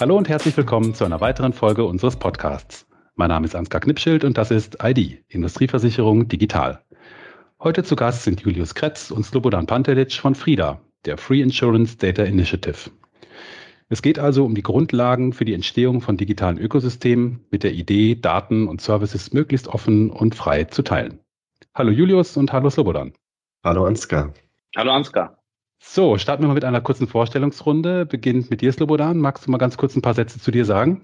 Hallo und herzlich willkommen zu einer weiteren Folge unseres Podcasts. Mein Name ist Ansgar Knipschild und das ist ID, Industrieversicherung Digital. Heute zu Gast sind Julius Kretz und Slobodan Pantelic von FRIDA, der Free Insurance Data Initiative. Es geht also um die Grundlagen für die Entstehung von digitalen Ökosystemen mit der Idee, Daten und Services möglichst offen und frei zu teilen. Hallo Julius und hallo Slobodan. Hallo Ansgar. Hallo Ansgar. So, starten wir mal mit einer kurzen Vorstellungsrunde. Beginnt mit dir, Slobodan. Magst du mal ganz kurz ein paar Sätze zu dir sagen?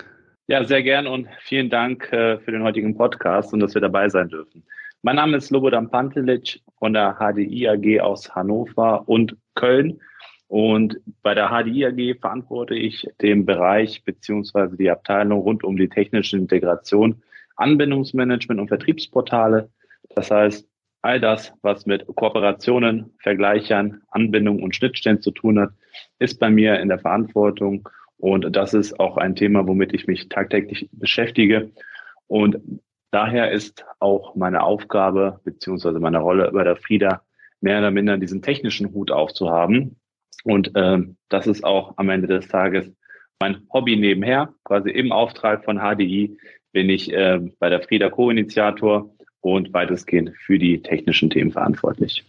Ja, sehr gern und vielen Dank äh, für den heutigen Podcast und dass wir dabei sein dürfen. Mein Name ist Slobodan Pantelic von der HDI AG aus Hannover und Köln. Und bei der HDI AG verantworte ich den Bereich beziehungsweise die Abteilung rund um die technische Integration, Anbindungsmanagement und Vertriebsportale. Das heißt, all das, was mit Kooperationen, Vergleichern, Anbindung und Schnittstellen zu tun hat, ist bei mir in der Verantwortung. Und das ist auch ein Thema, womit ich mich tagtäglich beschäftige. Und daher ist auch meine Aufgabe beziehungsweise meine Rolle bei der FRIDA mehr oder minder diesen technischen Hut aufzuhaben. Und ähm, das ist auch am Ende des Tages mein Hobby nebenher. Quasi im Auftrag von HDI bin ich äh, bei der FRIDA Co-Initiator und weitestgehend für die technischen Themen verantwortlich.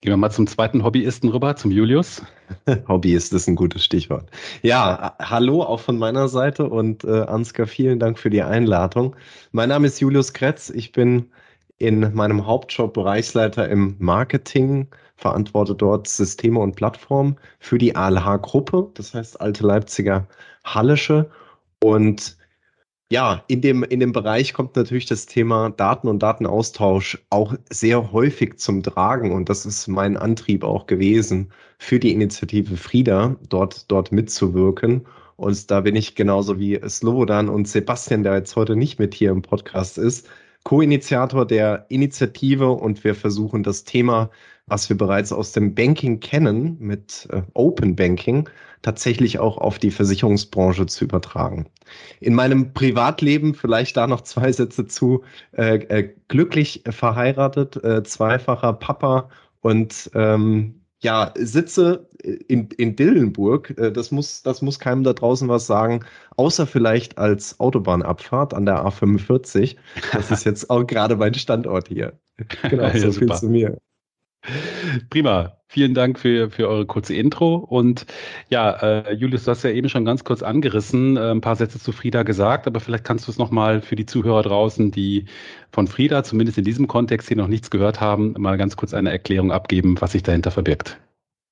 Gehen wir mal zum zweiten Hobbyisten rüber, zum Julius. Hobbyist ist ein gutes Stichwort. Ja, hallo auch von meiner Seite und äh, Ansgar, vielen Dank für die Einladung. Mein Name ist Julius Kretz. Ich bin in meinem Hauptjob Bereichsleiter im Marketing, verantworte dort Systeme und Plattformen für die ALH-Gruppe, das heißt Alte Leipziger Hallische. Und ja, in dem, in dem Bereich kommt natürlich das Thema Daten und Datenaustausch auch sehr häufig zum Tragen. Und das ist mein Antrieb auch gewesen, für die Initiative Frieda dort, dort mitzuwirken. Und da bin ich genauso wie Slobodan und Sebastian, der jetzt heute nicht mit hier im Podcast ist, Co-Initiator der Initiative und wir versuchen das Thema, was wir bereits aus dem Banking kennen, mit äh, Open Banking, tatsächlich auch auf die Versicherungsbranche zu übertragen. In meinem Privatleben vielleicht da noch zwei Sätze zu. Äh, äh, glücklich verheiratet, äh, zweifacher Papa und ähm, ja, sitze in, in Dillenburg, äh, das muss, das muss keinem da draußen was sagen, außer vielleicht als Autobahnabfahrt an der A45. Das ist jetzt auch gerade mein Standort hier. Genau, so ja, viel zu mir. Prima. Vielen Dank für, für eure kurze Intro. Und ja, äh, Julius, du hast ja eben schon ganz kurz angerissen, äh, ein paar Sätze zu Frieda gesagt, aber vielleicht kannst du es nochmal für die Zuhörer draußen, die von Frieda zumindest in diesem Kontext hier noch nichts gehört haben, mal ganz kurz eine Erklärung abgeben, was sich dahinter verbirgt.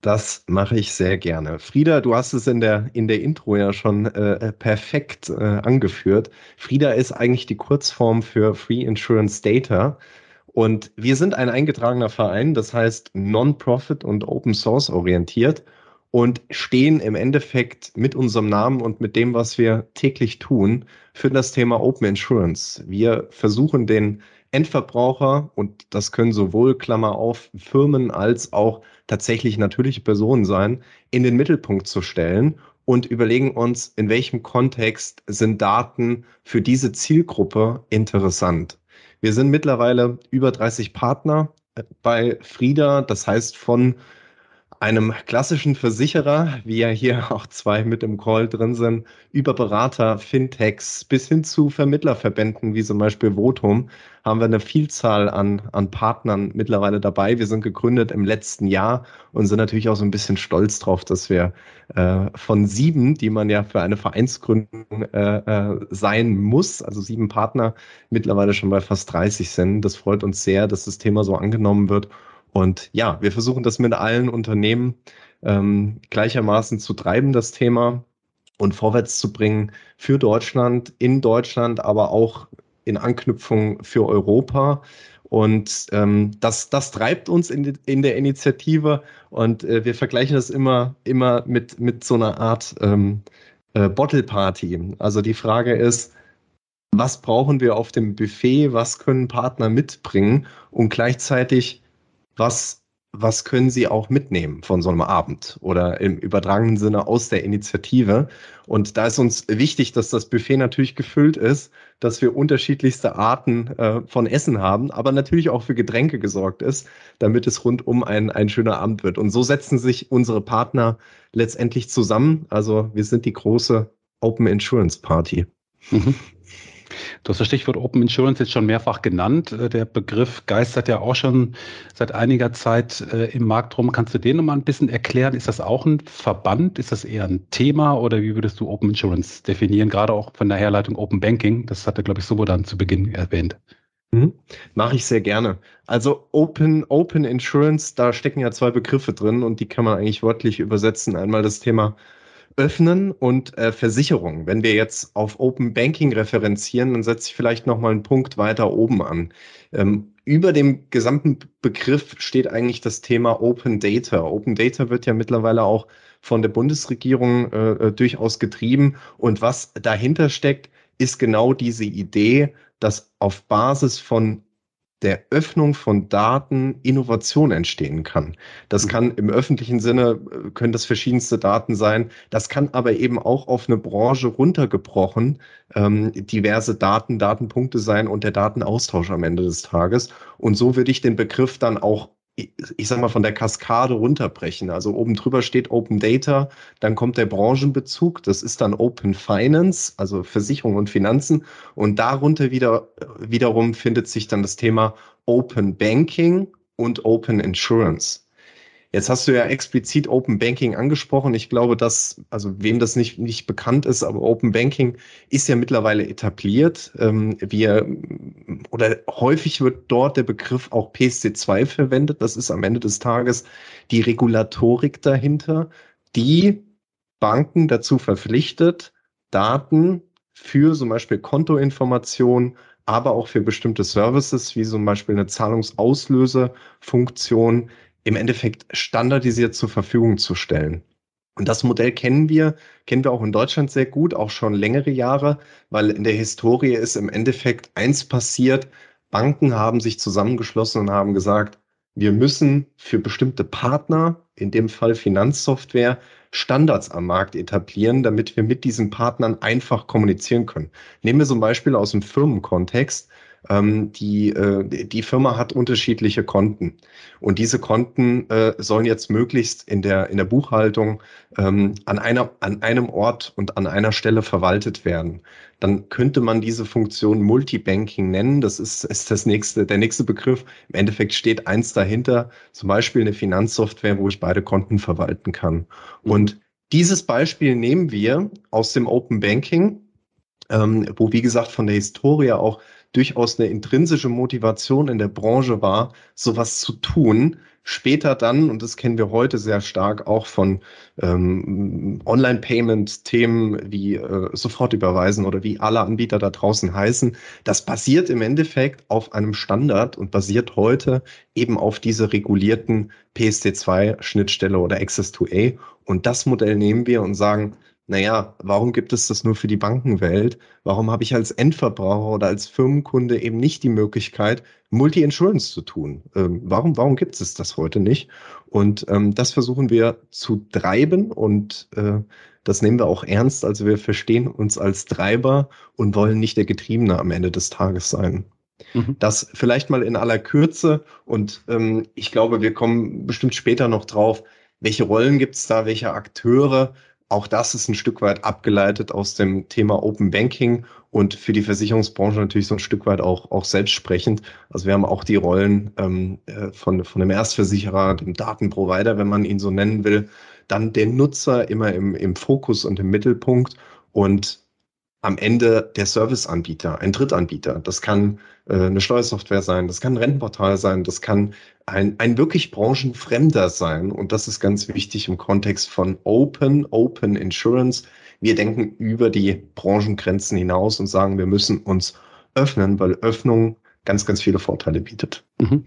Das mache ich sehr gerne. Frieda, du hast es in der, in der Intro ja schon äh, perfekt äh, angeführt. Frieda ist eigentlich die Kurzform für Free Insurance Data. Und wir sind ein eingetragener Verein, das heißt Non-Profit und Open Source orientiert und stehen im Endeffekt mit unserem Namen und mit dem, was wir täglich tun, für das Thema Open Insurance. Wir versuchen den Endverbraucher, und das können sowohl, Klammer auf, Firmen als auch tatsächlich natürliche Personen sein, in den Mittelpunkt zu stellen und überlegen uns, in welchem Kontext sind Daten für diese Zielgruppe interessant. Wir sind mittlerweile über 30 Partner äh, bei Frieda, das heißt von einem klassischen Versicherer, wie ja hier auch zwei mit im Call drin sind, über Berater, Fintechs bis hin zu Vermittlerverbänden wie zum Beispiel Votum, haben wir eine Vielzahl an, an Partnern mittlerweile dabei. Wir sind gegründet im letzten Jahr und sind natürlich auch so ein bisschen stolz drauf, dass wir äh, von sieben, die man ja für eine Vereinsgründung äh, äh, sein muss, also sieben Partner, mittlerweile schon bei fast 30 sind. Das freut uns sehr, dass das Thema so angenommen wird und ja, wir versuchen das mit allen Unternehmen ähm, gleichermaßen zu treiben, das Thema und vorwärts zu bringen für Deutschland, in Deutschland, aber auch in Anknüpfung für Europa. Und ähm, das, das treibt uns in, in der Initiative und äh, wir vergleichen das immer, immer mit, mit so einer Art ähm, äh, Bottle Party. Also die Frage ist, was brauchen wir auf dem Buffet, was können Partner mitbringen und gleichzeitig was, was können Sie auch mitnehmen von so einem Abend oder im übertragenen Sinne aus der Initiative. Und da ist uns wichtig, dass das Buffet natürlich gefüllt ist, dass wir unterschiedlichste Arten äh, von Essen haben, aber natürlich auch für Getränke gesorgt ist, damit es rundum ein, ein schöner Abend wird. Und so setzen sich unsere Partner letztendlich zusammen. Also wir sind die große Open Insurance Party. Mhm. Du hast das Stichwort Open Insurance jetzt schon mehrfach genannt. Äh, der Begriff geistert ja auch schon seit einiger Zeit äh, im Markt rum. Kannst du den nochmal ein bisschen erklären? Ist das auch ein Verband? Ist das eher ein Thema oder wie würdest du Open Insurance definieren? Gerade auch von der Herleitung Open Banking. Das hatte, glaube ich, Sobodan zu Beginn erwähnt. Mhm. Mache ich sehr gerne. Also Open, Open Insurance, da stecken ja zwei Begriffe drin und die kann man eigentlich wörtlich übersetzen. Einmal das Thema öffnen und äh, Versicherung. Wenn wir jetzt auf Open Banking referenzieren, dann setze ich vielleicht noch mal einen Punkt weiter oben an. Ähm, über dem gesamten Begriff steht eigentlich das Thema Open Data. Open Data wird ja mittlerweile auch von der Bundesregierung äh, äh durchaus getrieben. Und was dahinter steckt, ist genau diese Idee, dass auf Basis von der Öffnung von Daten Innovation entstehen kann. Das mhm. kann im öffentlichen Sinne, äh, können das verschiedenste Daten sein. Das kann aber eben auch auf eine Branche runtergebrochen ähm, diverse Daten, Datenpunkte sein und der Datenaustausch am Ende des Tages. Und so würde ich den Begriff dann auch ich sag mal, von der Kaskade runterbrechen. Also oben drüber steht Open Data, dann kommt der Branchenbezug, das ist dann Open Finance, also Versicherung und Finanzen. Und darunter wieder, wiederum findet sich dann das Thema Open Banking und Open Insurance. Jetzt hast du ja explizit Open Banking angesprochen. Ich glaube, dass, also wem das nicht, nicht bekannt ist, aber Open Banking ist ja mittlerweile etabliert. Ähm, wir, oder häufig wird dort der Begriff auch PSD2 verwendet. Das ist am Ende des Tages die Regulatorik dahinter, die Banken dazu verpflichtet, Daten für zum Beispiel Kontoinformationen, aber auch für bestimmte Services, wie zum Beispiel eine Zahlungsauslösefunktion, im Endeffekt standardisiert zur Verfügung zu stellen. Und das Modell kennen wir, kennen wir auch in Deutschland sehr gut, auch schon längere Jahre, weil in der Historie ist im Endeffekt eins passiert. Banken haben sich zusammengeschlossen und haben gesagt, wir müssen für bestimmte Partner, in dem Fall Finanzsoftware, Standards am Markt etablieren, damit wir mit diesen Partnern einfach kommunizieren können. Nehmen wir zum Beispiel aus dem Firmenkontext. Ähm, die, äh, die Firma hat unterschiedliche Konten. Und diese Konten äh, sollen jetzt möglichst in der, in der Buchhaltung ähm, an, einer, an einem Ort und an einer Stelle verwaltet werden. Dann könnte man diese Funktion Multibanking nennen. Das ist, ist das nächste, der nächste Begriff. Im Endeffekt steht eins dahinter, zum Beispiel eine Finanzsoftware, wo ich beide Konten verwalten kann. Mhm. Und dieses Beispiel nehmen wir aus dem Open Banking, ähm, wo wie gesagt von der Historie auch durchaus eine intrinsische Motivation in der Branche war, sowas zu tun. Später dann, und das kennen wir heute sehr stark auch von ähm, Online-Payment-Themen wie äh, Sofortüberweisen oder wie alle Anbieter da draußen heißen, das basiert im Endeffekt auf einem Standard und basiert heute eben auf dieser regulierten PSD2-Schnittstelle oder Access-to-A. Und das Modell nehmen wir und sagen, naja, warum gibt es das nur für die Bankenwelt? Warum habe ich als Endverbraucher oder als Firmenkunde eben nicht die Möglichkeit, Multi-Insurance zu tun? Ähm, warum, warum gibt es das heute nicht? Und ähm, das versuchen wir zu treiben und äh, das nehmen wir auch ernst. Also wir verstehen uns als Treiber und wollen nicht der Getriebene am Ende des Tages sein. Mhm. Das vielleicht mal in aller Kürze und ähm, ich glaube, wir kommen bestimmt später noch drauf, welche Rollen gibt es da, welche Akteure auch das ist ein Stück weit abgeleitet aus dem Thema Open Banking und für die Versicherungsbranche natürlich so ein Stück weit auch, auch selbstsprechend. Also wir haben auch die Rollen ähm, äh, von, von dem Erstversicherer, dem Datenprovider, wenn man ihn so nennen will, dann den Nutzer immer im, im Fokus und im Mittelpunkt und am Ende der Serviceanbieter, ein Drittanbieter. Das kann äh, eine Steuersoftware sein, das kann ein Rentenportal sein, das kann ein, ein wirklich branchenfremder sein. Und das ist ganz wichtig im Kontext von Open, Open Insurance. Wir denken über die Branchengrenzen hinaus und sagen, wir müssen uns öffnen, weil Öffnung ganz, ganz viele Vorteile bietet. Mhm.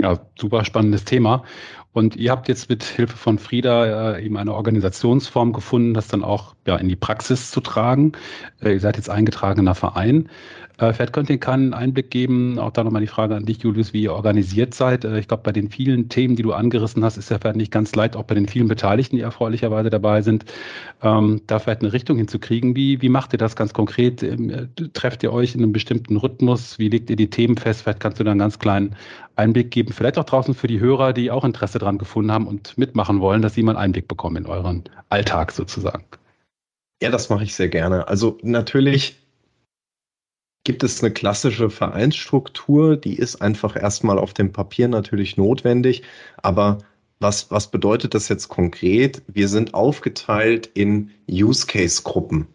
Ja, super spannendes Thema. Und ihr habt jetzt mit Hilfe von Frieda äh, eben eine Organisationsform gefunden, das dann auch ja, in die Praxis zu tragen. Äh, ihr seid jetzt eingetragener Verein. Äh, vielleicht könnt ihr keinen Einblick geben, auch da nochmal die Frage an dich, Julius, wie ihr organisiert seid. Äh, ich glaube, bei den vielen Themen, die du angerissen hast, ist ja vielleicht nicht ganz leicht, auch bei den vielen Beteiligten, die erfreulicherweise dabei sind, ähm, da vielleicht eine Richtung hinzukriegen. Wie, wie macht ihr das ganz konkret? Ähm, äh, trefft ihr euch in einem bestimmten Rhythmus? Wie legt ihr die Themen fest? Vielleicht kannst du da einen ganz kleinen Einblick geben. Vielleicht auch draußen für die Hörer, die auch Interesse daran gefunden haben und mitmachen wollen, dass sie mal einen Einblick bekommen in euren Alltag sozusagen. Ja, das mache ich sehr gerne. Also natürlich gibt es eine klassische Vereinsstruktur, die ist einfach erstmal auf dem Papier natürlich notwendig, aber was, was bedeutet das jetzt konkret? Wir sind aufgeteilt in Use-Case-Gruppen.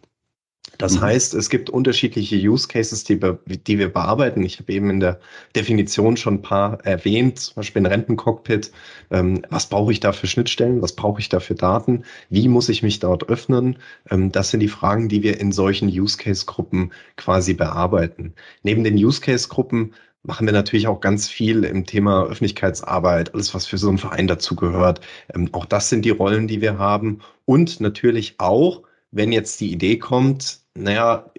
Das mhm. heißt, es gibt unterschiedliche Use Cases, die wir, die wir bearbeiten. Ich habe eben in der Definition schon ein paar erwähnt, zum Beispiel ein Rentencockpit. Ähm, was brauche ich da für Schnittstellen? Was brauche ich da für Daten? Wie muss ich mich dort öffnen? Ähm, das sind die Fragen, die wir in solchen Use Case Gruppen quasi bearbeiten. Neben den Use Case Gruppen machen wir natürlich auch ganz viel im Thema Öffentlichkeitsarbeit, alles, was für so einen Verein dazugehört. Ähm, auch das sind die Rollen, die wir haben. Und natürlich auch, wenn jetzt die Idee kommt, naja,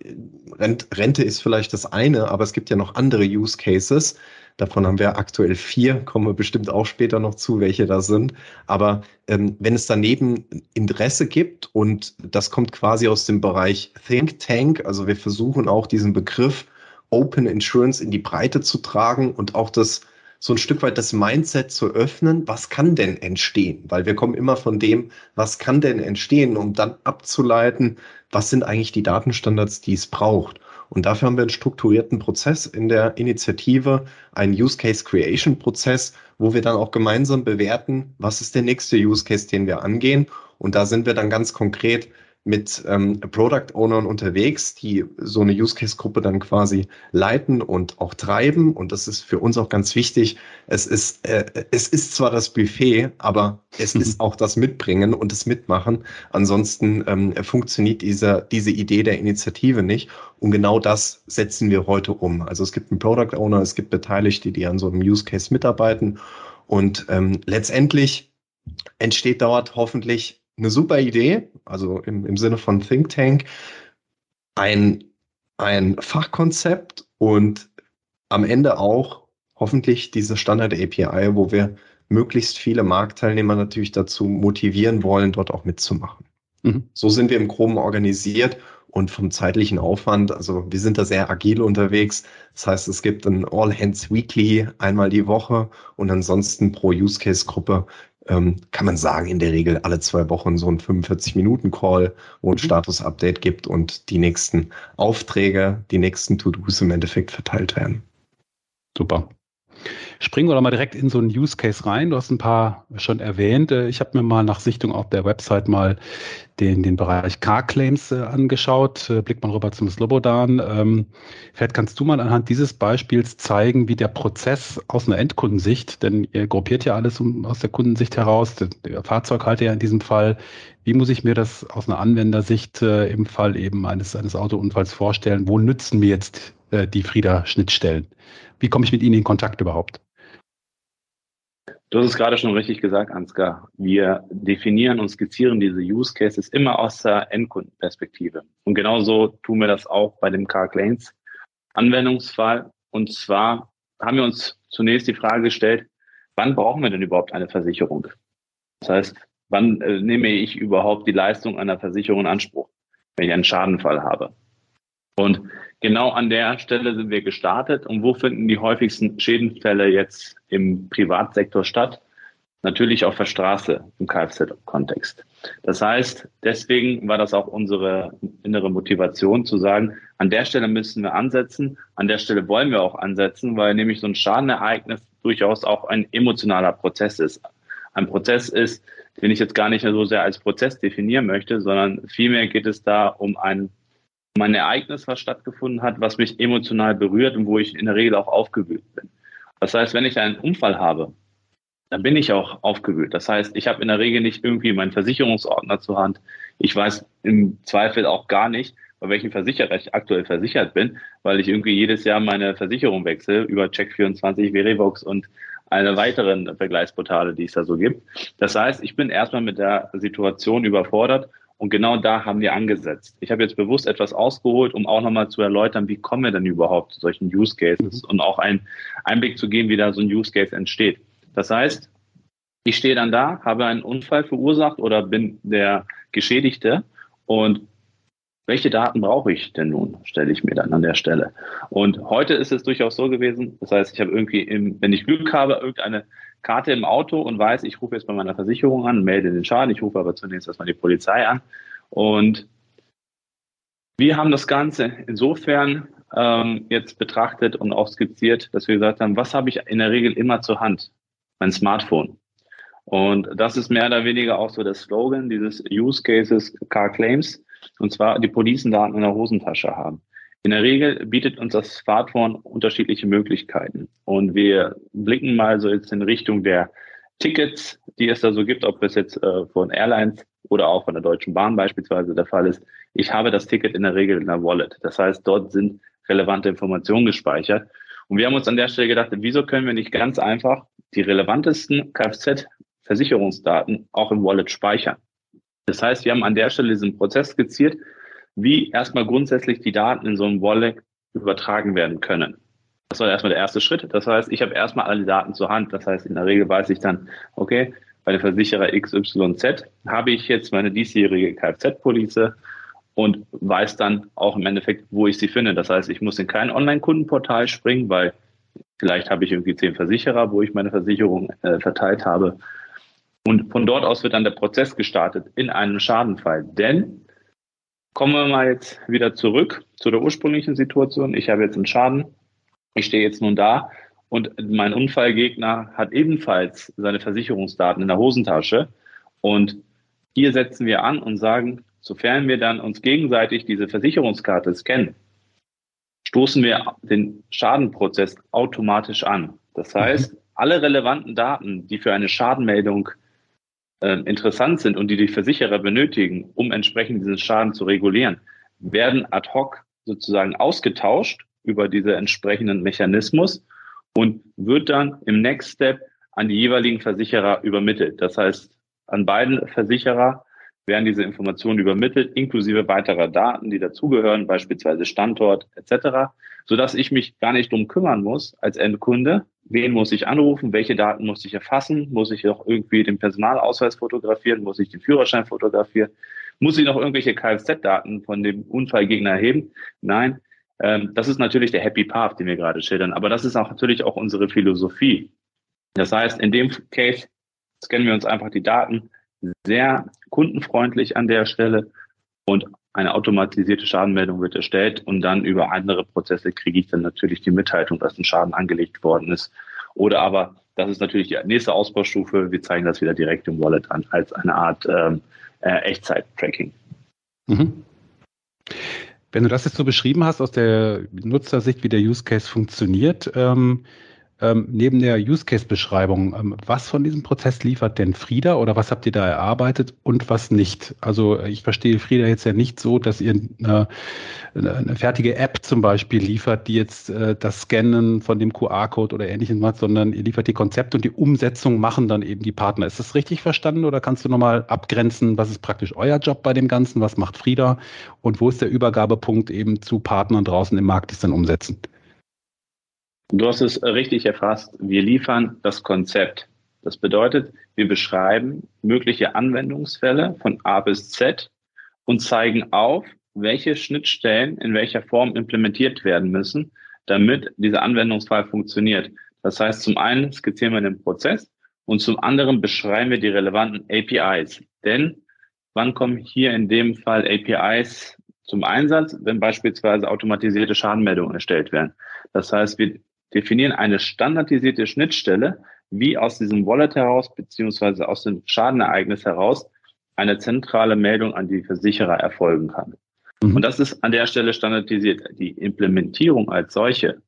Rente ist vielleicht das eine, aber es gibt ja noch andere Use Cases. Davon haben wir aktuell vier, kommen wir bestimmt auch später noch zu, welche da sind. Aber ähm, wenn es daneben Interesse gibt und das kommt quasi aus dem Bereich Think Tank, also wir versuchen auch diesen Begriff Open Insurance in die Breite zu tragen und auch das so ein Stück weit das Mindset zu öffnen, was kann denn entstehen? Weil wir kommen immer von dem, was kann denn entstehen, um dann abzuleiten, was sind eigentlich die Datenstandards, die es braucht. Und dafür haben wir einen strukturierten Prozess in der Initiative, einen Use Case Creation Prozess, wo wir dann auch gemeinsam bewerten, was ist der nächste Use Case, den wir angehen. Und da sind wir dann ganz konkret mit ähm, Product Ownern unterwegs, die so eine Use Case Gruppe dann quasi leiten und auch treiben. Und das ist für uns auch ganz wichtig. Es ist, äh, es ist zwar das Buffet, aber es ist auch das Mitbringen und das Mitmachen. Ansonsten ähm, funktioniert diese, diese Idee der Initiative nicht. Und genau das setzen wir heute um. Also es gibt einen Product Owner, es gibt Beteiligte, die an so einem Use Case mitarbeiten. Und ähm, letztendlich entsteht dort hoffentlich eine super Idee, also im, im Sinne von Think Tank, ein, ein Fachkonzept und am Ende auch hoffentlich diese Standard-API, wo wir möglichst viele Marktteilnehmer natürlich dazu motivieren wollen, dort auch mitzumachen. Mhm. So sind wir im Groben organisiert und vom zeitlichen Aufwand, also wir sind da sehr agil unterwegs. Das heißt, es gibt ein All Hands Weekly einmal die Woche und ansonsten pro Use Case Gruppe ähm, kann man sagen, in der Regel alle zwei Wochen so ein 45-Minuten-Call, wo ein mhm. Status-Update gibt und die nächsten Aufträge, die nächsten To-Dos im Endeffekt verteilt werden. Super. Springen wir doch mal direkt in so einen Use Case rein. Du hast ein paar schon erwähnt. Äh, ich habe mir mal nach Sichtung auf der Website mal den, den Bereich Car Claims äh, angeschaut. Äh, blickt mal rüber zum Slobodan. Ähm, vielleicht kannst du mal anhand dieses Beispiels zeigen, wie der Prozess aus einer Endkundensicht, denn ihr gruppiert ja alles aus der Kundensicht heraus, der, Fahrzeughalter ja in diesem Fall, wie muss ich mir das aus einer Anwendersicht im Fall eben eines, eines Autounfalls vorstellen? Wo nützen mir jetzt die Frieda-Schnittstellen? Wie komme ich mit Ihnen in Kontakt überhaupt? Du hast es gerade schon richtig gesagt, Ansgar. Wir definieren und skizzieren diese Use Cases immer aus der Endkundenperspektive. Und genauso tun wir das auch bei dem Car Claims Anwendungsfall. Und zwar haben wir uns zunächst die Frage gestellt, wann brauchen wir denn überhaupt eine Versicherung? Das heißt, wann äh, nehme ich überhaupt die Leistung einer Versicherung in Anspruch, wenn ich einen Schadenfall habe? Und genau an der Stelle sind wir gestartet. Und wo finden die häufigsten Schädenfälle jetzt im Privatsektor statt? Natürlich auf der Straße im Kfz-Kontext. Das heißt, deswegen war das auch unsere innere Motivation zu sagen, an der Stelle müssen wir ansetzen, an der Stelle wollen wir auch ansetzen, weil nämlich so ein Schadenereignis durchaus auch ein emotionaler Prozess ist. Ein Prozess ist, den ich jetzt gar nicht mehr so sehr als Prozess definieren möchte, sondern vielmehr geht es da um ein um ein Ereignis, was stattgefunden hat, was mich emotional berührt und wo ich in der Regel auch aufgewühlt bin. Das heißt, wenn ich einen Unfall habe, dann bin ich auch aufgewühlt. Das heißt, ich habe in der Regel nicht irgendwie meinen Versicherungsordner zur Hand. Ich weiß im Zweifel auch gar nicht, bei welchem Versicherer ich aktuell versichert bin, weil ich irgendwie jedes Jahr meine Versicherung wechsle über Check24, Verivox und eine weiteren Vergleichsportale, die es da so gibt. Das heißt, ich bin erstmal mit der Situation überfordert und genau da haben wir angesetzt. Ich habe jetzt bewusst etwas ausgeholt, um auch nochmal zu erläutern, wie kommen wir denn überhaupt zu solchen Use Cases mhm. und auch einen Einblick zu geben, wie da so ein Use Case entsteht. Das heißt, ich stehe dann da, habe einen Unfall verursacht oder bin der Geschädigte und welche Daten brauche ich denn nun, stelle ich mir dann an der Stelle. Und heute ist es durchaus so gewesen, das heißt, ich habe irgendwie, im, wenn ich Glück habe, irgendeine Karte im Auto und weiß, ich rufe jetzt bei meiner Versicherung an, melde den Schaden, ich rufe aber zunächst erstmal die Polizei an. Und wir haben das Ganze insofern ähm, jetzt betrachtet und auch skizziert, dass wir gesagt haben, was habe ich in der Regel immer zur Hand? Mein Smartphone. Und das ist mehr oder weniger auch so der Slogan dieses Use Cases Car Claims, und zwar die Policendaten in der Hosentasche haben. In der Regel bietet uns das Smartphone unterschiedliche Möglichkeiten. Und wir blicken mal so jetzt in Richtung der Tickets, die es da so gibt, ob es jetzt äh, von Airlines oder auch von der Deutschen Bahn beispielsweise der Fall ist. Ich habe das Ticket in der Regel in der Wallet. Das heißt, dort sind relevante Informationen gespeichert. Und wir haben uns an der Stelle gedacht, wieso können wir nicht ganz einfach die relevantesten Kfz-Versicherungsdaten auch im Wallet speichern? Das heißt, wir haben an der Stelle diesen Prozess skizziert, wie erstmal grundsätzlich die Daten in so einem Wallet übertragen werden können. Das war erstmal der erste Schritt. Das heißt, ich habe erstmal alle Daten zur Hand. Das heißt, in der Regel weiß ich dann, okay, bei der Versicherer XYZ habe ich jetzt meine diesjährige Kfz-Police und weiß dann auch im Endeffekt, wo ich sie finde. Das heißt, ich muss in kein Online-Kundenportal springen, weil vielleicht habe ich irgendwie zehn Versicherer, wo ich meine Versicherung äh, verteilt habe. Und von dort aus wird dann der Prozess gestartet in einem Schadenfall. Denn Kommen wir mal jetzt wieder zurück zu der ursprünglichen Situation. Ich habe jetzt einen Schaden. Ich stehe jetzt nun da und mein Unfallgegner hat ebenfalls seine Versicherungsdaten in der Hosentasche. Und hier setzen wir an und sagen, sofern wir dann uns gegenseitig diese Versicherungskarte scannen, stoßen wir den Schadenprozess automatisch an. Das heißt, alle relevanten Daten, die für eine Schadenmeldung äh, interessant sind und die die Versicherer benötigen, um entsprechend diesen Schaden zu regulieren, werden ad hoc sozusagen ausgetauscht über diese entsprechenden Mechanismus und wird dann im Next Step an die jeweiligen Versicherer übermittelt. Das heißt, an beiden Versicherer werden diese Informationen übermittelt, inklusive weiterer Daten, die dazugehören, beispielsweise Standort etc., sodass ich mich gar nicht drum kümmern muss als Endkunde, wen muss ich anrufen, welche Daten muss ich erfassen, muss ich auch irgendwie den Personalausweis fotografieren, muss ich den Führerschein fotografieren, muss ich noch irgendwelche Kfz-Daten von dem Unfallgegner erheben? Nein, ähm, das ist natürlich der Happy Path, den wir gerade schildern, aber das ist auch natürlich auch unsere Philosophie. Das heißt, in dem Case scannen wir uns einfach die Daten sehr kundenfreundlich an der Stelle und eine automatisierte Schadenmeldung wird erstellt und dann über andere Prozesse kriege ich dann natürlich die Mitteilung, dass ein Schaden angelegt worden ist. Oder aber, das ist natürlich die nächste Ausbaustufe, wir zeigen das wieder direkt im Wallet an, als eine Art ähm, äh, Echtzeit-Tracking. Mhm. Wenn du das jetzt so beschrieben hast aus der Nutzersicht, wie der Use Case funktioniert, ähm, ähm, neben der Use Case Beschreibung, ähm, was von diesem Prozess liefert denn Frieda oder was habt ihr da erarbeitet und was nicht? Also ich verstehe Frieda jetzt ja nicht so, dass ihr eine, eine fertige App zum Beispiel liefert, die jetzt äh, das Scannen von dem QR-Code oder ähnliches macht, sondern ihr liefert die Konzepte und die Umsetzung machen dann eben die Partner. Ist das richtig verstanden oder kannst du nochmal abgrenzen, was ist praktisch euer Job bei dem Ganzen, was macht Frieda und wo ist der Übergabepunkt eben zu Partnern draußen im Markt, die es dann umsetzen? Du hast es richtig erfasst. Wir liefern das Konzept. Das bedeutet, wir beschreiben mögliche Anwendungsfälle von A bis Z und zeigen auf, welche Schnittstellen in welcher Form implementiert werden müssen, damit dieser Anwendungsfall funktioniert. Das heißt, zum einen skizzieren wir den Prozess und zum anderen beschreiben wir die relevanten APIs. Denn wann kommen hier in dem Fall APIs zum Einsatz, wenn beispielsweise automatisierte Schadenmeldungen erstellt werden? Das heißt, wir definieren eine standardisierte Schnittstelle, wie aus diesem Wallet heraus beziehungsweise aus dem Schadenereignis heraus eine zentrale Meldung an die Versicherer erfolgen kann. Mhm. Und das ist an der Stelle standardisiert. Die Implementierung als solche,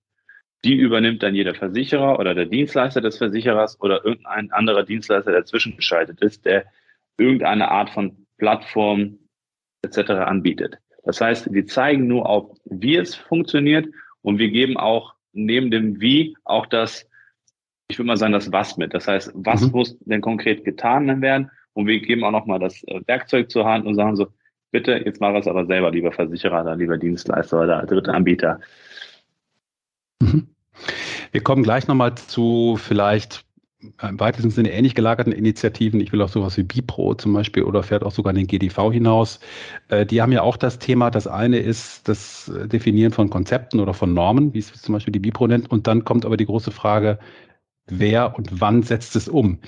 die übernimmt dann jeder Versicherer oder der Dienstleister des Versicherers oder irgendein anderer Dienstleister, der zwischengeschaltet ist, der irgendeine Art von Plattform etc. anbietet. Das heißt, wir zeigen nur auf, wie es funktioniert und wir geben auch neben dem Wie auch das ich würde mal sagen, das Was mit. Das heißt, was mhm. muss denn konkret getan werden? Und wir geben auch nochmal das äh, Werkzeug zur Hand und sagen so, bitte, jetzt mach es aber selber, lieber Versicherer oder lieber Dienstleister oder dritte Anbieter. Mhm. Wir kommen gleich nochmal zu vielleicht im weitesten Sinne ähnlich gelagerten Initiativen. Ich will auch sowas wie Bipro zum Beispiel oder fährt auch sogar in den GDV hinaus. Äh, die haben ja auch das Thema. Das eine ist das Definieren von Konzepten oder von Normen, wie es zum Beispiel die Bipro nennt. Und dann kommt aber die große Frage, wer und wann setzt es um?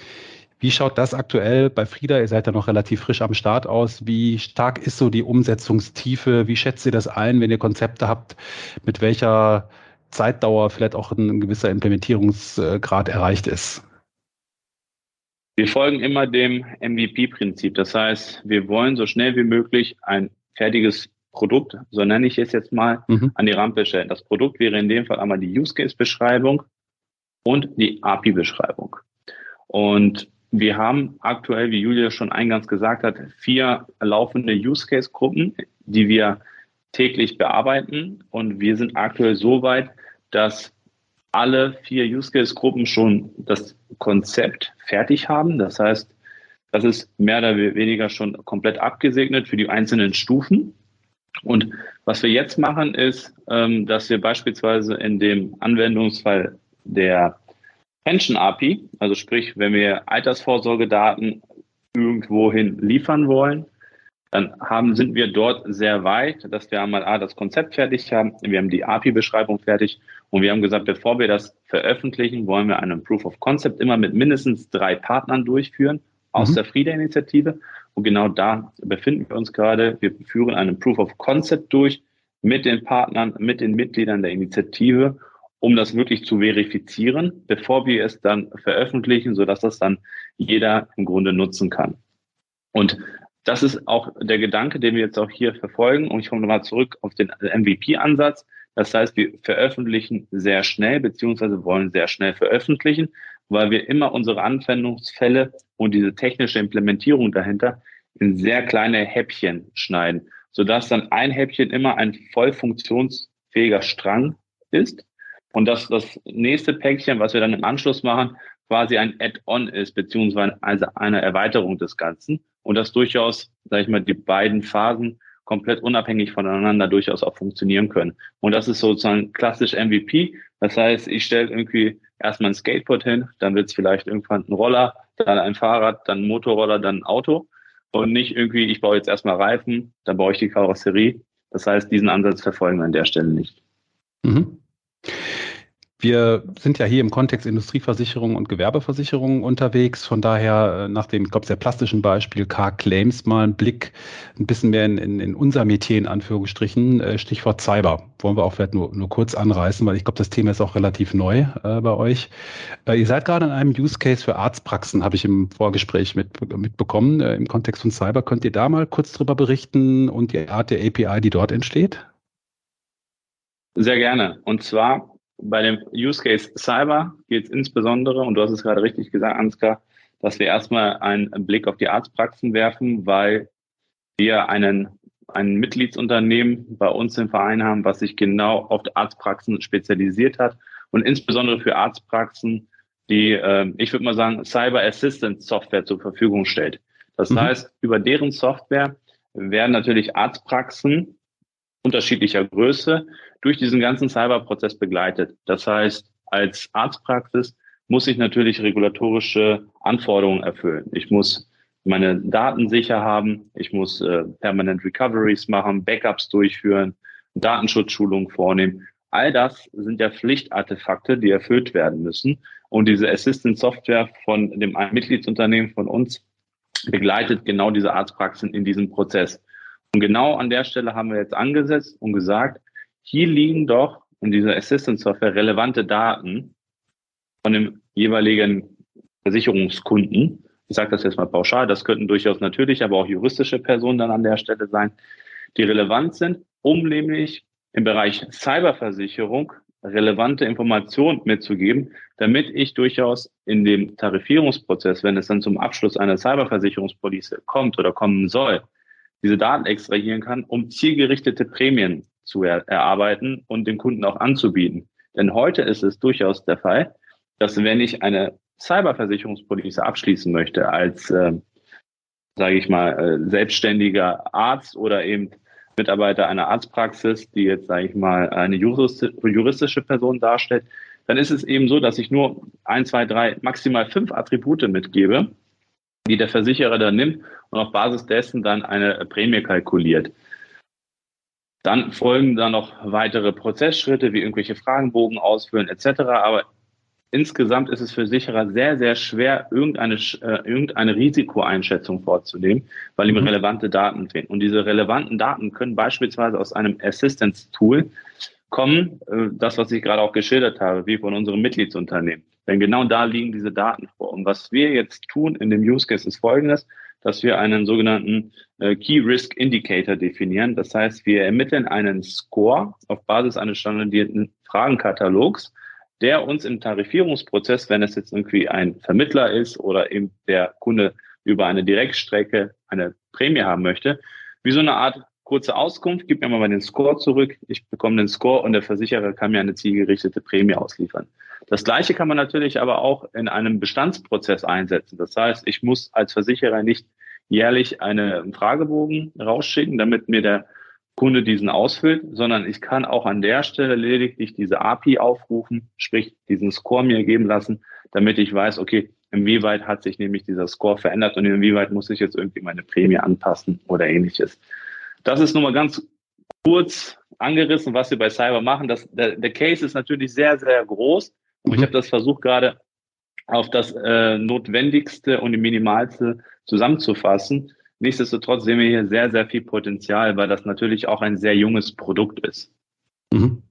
Wie schaut das aktuell bei Frieda? Ihr seid ja noch relativ frisch am Start aus. Wie stark ist so die Umsetzungstiefe? Wie schätzt ihr das ein, wenn ihr Konzepte habt? Mit welcher Zeitdauer vielleicht auch ein gewisser Implementierungsgrad erreicht ist? Wir folgen immer dem MVP-Prinzip. Das heißt, wir wollen so schnell wie möglich ein fertiges Produkt, so nenne ich es jetzt mal, mhm. an die Rampe stellen. Das Produkt wäre in dem Fall einmal die Use Case-Beschreibung und die API-Beschreibung. Und wir haben aktuell, wie Julia schon eingangs gesagt hat, vier laufende Use Case Gruppen, die wir täglich bearbeiten. Und wir sind aktuell so weit, dass alle vier Use Case Gruppen schon das Konzept fertig haben. Das heißt, das ist mehr oder weniger schon komplett abgesegnet für die einzelnen Stufen. Und was wir jetzt machen, ist, ähm, dass wir beispielsweise in dem Anwendungsfall der Pension API, also sprich, wenn wir Altersvorsorgedaten irgendwohin liefern wollen, dann haben, sind wir dort sehr weit, dass wir einmal A, das Konzept fertig haben, wir haben die API-Beschreibung fertig und wir haben gesagt, bevor wir das veröffentlichen, wollen wir einen Proof of Concept immer mit mindestens drei Partnern durchführen aus mhm. der Frieda-Initiative. Und genau da befinden wir uns gerade. Wir führen einen Proof of Concept durch mit den Partnern, mit den Mitgliedern der Initiative um das wirklich zu verifizieren, bevor wir es dann veröffentlichen, sodass das dann jeder im Grunde nutzen kann. Und das ist auch der Gedanke, den wir jetzt auch hier verfolgen. Und ich komme nochmal zurück auf den MVP-Ansatz. Das heißt, wir veröffentlichen sehr schnell, beziehungsweise wollen sehr schnell veröffentlichen, weil wir immer unsere Anwendungsfälle und diese technische Implementierung dahinter in sehr kleine Häppchen schneiden, sodass dann ein Häppchen immer ein voll funktionsfähiger Strang ist und dass das nächste Päckchen, was wir dann im Anschluss machen, quasi ein Add-on ist, beziehungsweise eine Erweiterung des Ganzen. Und dass durchaus, sage ich mal, die beiden Phasen komplett unabhängig voneinander durchaus auch funktionieren können. Und das ist sozusagen klassisch MVP. Das heißt, ich stelle irgendwie erstmal ein Skateboard hin, dann wird es vielleicht irgendwann ein Roller, dann ein Fahrrad, dann ein Motorroller, dann ein Auto. Und nicht irgendwie, ich baue jetzt erstmal Reifen, dann baue ich die Karosserie. Das heißt, diesen Ansatz verfolgen wir an der Stelle nicht. Mhm. Wir sind ja hier im Kontext Industrieversicherung und Gewerbeversicherung unterwegs. Von daher äh, nach dem, ich glaube, sehr plastischen Beispiel Car Claims mal einen Blick ein bisschen mehr in, in, in unser Metier in Anführungsstrichen. Äh, Stichwort Cyber. Wollen wir auch vielleicht nur, nur kurz anreißen, weil ich glaube, das Thema ist auch relativ neu äh, bei euch. Äh, ihr seid gerade in einem Use Case für Arztpraxen, habe ich im Vorgespräch mit, mitbekommen. Äh, Im Kontext von Cyber könnt ihr da mal kurz drüber berichten und die Art der API, die dort entsteht? Sehr gerne. Und zwar bei dem Use Case Cyber geht es insbesondere, und du hast es gerade richtig gesagt, Ansgar, dass wir erstmal einen Blick auf die Arztpraxen werfen, weil wir einen, ein Mitgliedsunternehmen bei uns im Verein haben, was sich genau auf Arztpraxen spezialisiert hat und insbesondere für Arztpraxen, die, äh, ich würde mal sagen, Cyber Assistance Software zur Verfügung stellt. Das mhm. heißt, über deren Software werden natürlich Arztpraxen unterschiedlicher Größe durch diesen ganzen Cyberprozess begleitet. Das heißt, als Arztpraxis muss ich natürlich regulatorische Anforderungen erfüllen. Ich muss meine Daten sicher haben, ich muss äh, permanent Recoveries machen, Backups durchführen, Datenschutzschulungen vornehmen. All das sind ja Pflichtartefakte, die erfüllt werden müssen. Und diese Assistant Software von dem Mitgliedsunternehmen von uns begleitet genau diese Arztpraxen in diesem Prozess. Und genau an der Stelle haben wir jetzt angesetzt und gesagt, hier liegen doch in dieser Assistant Software relevante Daten von dem jeweiligen Versicherungskunden. Ich sage das jetzt mal pauschal, das könnten durchaus natürlich, aber auch juristische Personen dann an der Stelle sein, die relevant sind, um nämlich im Bereich Cyberversicherung relevante Informationen mitzugeben, damit ich durchaus in dem Tarifierungsprozess, wenn es dann zum Abschluss einer Cyberversicherungspolice kommt oder kommen soll, diese Daten extrahieren kann, um zielgerichtete Prämien zu er erarbeiten und dem Kunden auch anzubieten. Denn heute ist es durchaus der Fall, dass wenn ich eine Cyberversicherungspolice abschließen möchte als, äh, sage ich mal, äh, selbstständiger Arzt oder eben Mitarbeiter einer Arztpraxis, die jetzt, sage ich mal, eine juristische Person darstellt, dann ist es eben so, dass ich nur ein, zwei, drei, maximal fünf Attribute mitgebe, die der Versicherer dann nimmt und auf Basis dessen dann eine Prämie kalkuliert. Dann folgen dann noch weitere Prozessschritte wie irgendwelche Fragenbogen ausfüllen etc. Aber insgesamt ist es für Sicherer sehr, sehr schwer, irgendeine, äh, irgendeine Risikoeinschätzung vorzunehmen, weil ihm mhm. relevante Daten fehlen. Und diese relevanten Daten können beispielsweise aus einem Assistance-Tool kommen, äh, das, was ich gerade auch geschildert habe, wie von unserem Mitgliedsunternehmen. Denn genau da liegen diese Daten vor. Und was wir jetzt tun in dem Use Case ist folgendes, dass wir einen sogenannten äh, Key Risk Indicator definieren. Das heißt, wir ermitteln einen Score auf Basis eines standardisierten Fragenkatalogs, der uns im Tarifierungsprozess, wenn es jetzt irgendwie ein Vermittler ist oder eben der Kunde über eine Direktstrecke eine Prämie haben möchte, wie so eine Art kurze Auskunft, gib mir mal den Score zurück, ich bekomme den Score und der Versicherer kann mir eine zielgerichtete Prämie ausliefern. Das Gleiche kann man natürlich aber auch in einem Bestandsprozess einsetzen. Das heißt, ich muss als Versicherer nicht jährlich einen Fragebogen rausschicken, damit mir der Kunde diesen ausfüllt, sondern ich kann auch an der Stelle lediglich diese API aufrufen, sprich diesen Score mir geben lassen, damit ich weiß, okay, inwieweit hat sich nämlich dieser Score verändert und inwieweit muss ich jetzt irgendwie meine Prämie anpassen oder ähnliches. Das ist nur mal ganz kurz angerissen, was wir bei Cyber machen. Das, der, der Case ist natürlich sehr, sehr groß. Und mhm. ich habe das versucht gerade auf das äh, Notwendigste und die Minimalste zusammenzufassen. Nichtsdestotrotz sehen wir hier sehr, sehr viel Potenzial, weil das natürlich auch ein sehr junges Produkt ist. Mhm.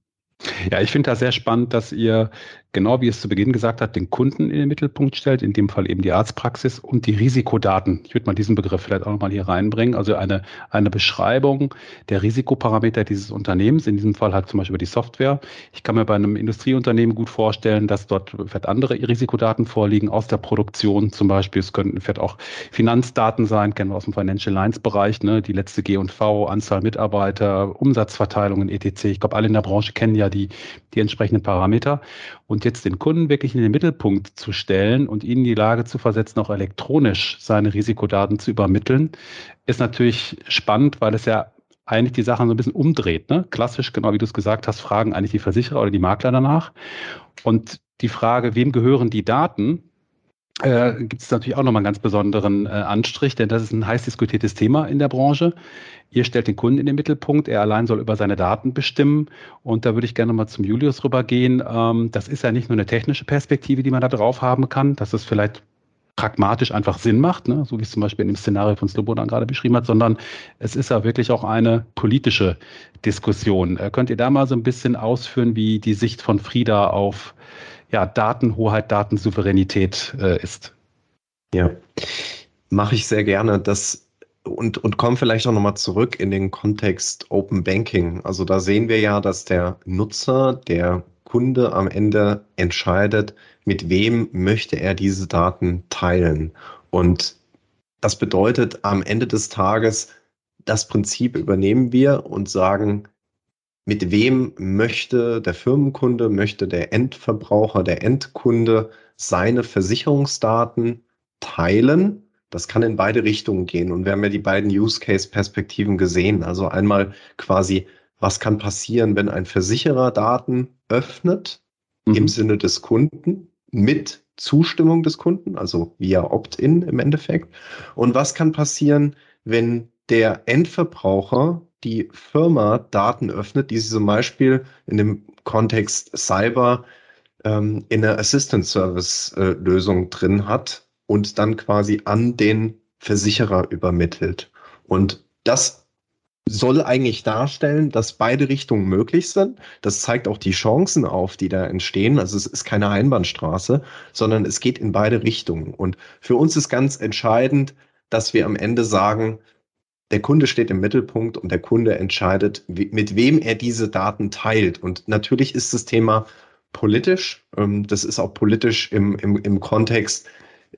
Ja, ich finde das sehr spannend, dass ihr genau wie es zu Beginn gesagt hat, den Kunden in den Mittelpunkt stellt, in dem Fall eben die Arztpraxis und die Risikodaten. Ich würde mal diesen Begriff vielleicht auch nochmal hier reinbringen. Also eine, eine Beschreibung der Risikoparameter dieses Unternehmens, in diesem Fall halt zum Beispiel die Software. Ich kann mir bei einem Industrieunternehmen gut vorstellen, dass dort vielleicht andere Risikodaten vorliegen aus der Produktion zum Beispiel. Es könnten vielleicht auch Finanzdaten sein, kennen wir aus dem Financial Lines Bereich, ne? die letzte G&V, Anzahl Mitarbeiter, Umsatzverteilungen, etc. Ich glaube, alle in der Branche kennen ja die, die entsprechenden Parameter. Und jetzt den Kunden wirklich in den Mittelpunkt zu stellen und ihn in die Lage zu versetzen, auch elektronisch seine Risikodaten zu übermitteln, ist natürlich spannend, weil es ja eigentlich die Sachen so ein bisschen umdreht. Ne? Klassisch, genau wie du es gesagt hast, fragen eigentlich die Versicherer oder die Makler danach. Und die Frage, wem gehören die Daten, äh, gibt es natürlich auch nochmal einen ganz besonderen äh, Anstrich, denn das ist ein heiß diskutiertes Thema in der Branche. Ihr stellt den Kunden in den Mittelpunkt, er allein soll über seine Daten bestimmen. Und da würde ich gerne mal zum Julius rübergehen. Ähm, das ist ja nicht nur eine technische Perspektive, die man da drauf haben kann, dass es vielleicht pragmatisch einfach Sinn macht, ne? so wie es zum Beispiel in dem Szenario von Slobodan gerade beschrieben hat, sondern es ist ja wirklich auch eine politische Diskussion. Äh, könnt ihr da mal so ein bisschen ausführen, wie die Sicht von Frieda auf ja, Datenhoheit, Datensouveränität äh, ist? Ja, mache ich sehr gerne. Das und, und kommen vielleicht auch nochmal zurück in den Kontext Open Banking. Also da sehen wir ja, dass der Nutzer, der Kunde am Ende entscheidet, mit wem möchte er diese Daten teilen. Und das bedeutet am Ende des Tages, das Prinzip übernehmen wir und sagen, mit wem möchte der Firmenkunde, möchte der Endverbraucher, der Endkunde seine Versicherungsdaten teilen das kann in beide Richtungen gehen. Und wir haben ja die beiden Use-Case-Perspektiven gesehen. Also einmal quasi, was kann passieren, wenn ein Versicherer Daten öffnet mhm. im Sinne des Kunden mit Zustimmung des Kunden, also via Opt-in im Endeffekt. Und was kann passieren, wenn der Endverbraucher die Firma Daten öffnet, die sie zum Beispiel in dem Kontext Cyber ähm, in der Assistance Service äh, Lösung drin hat und dann quasi an den Versicherer übermittelt. Und das soll eigentlich darstellen, dass beide Richtungen möglich sind. Das zeigt auch die Chancen auf, die da entstehen. Also es ist keine Einbahnstraße, sondern es geht in beide Richtungen. Und für uns ist ganz entscheidend, dass wir am Ende sagen, der Kunde steht im Mittelpunkt und der Kunde entscheidet, mit wem er diese Daten teilt. Und natürlich ist das Thema politisch. Ähm, das ist auch politisch im, im, im Kontext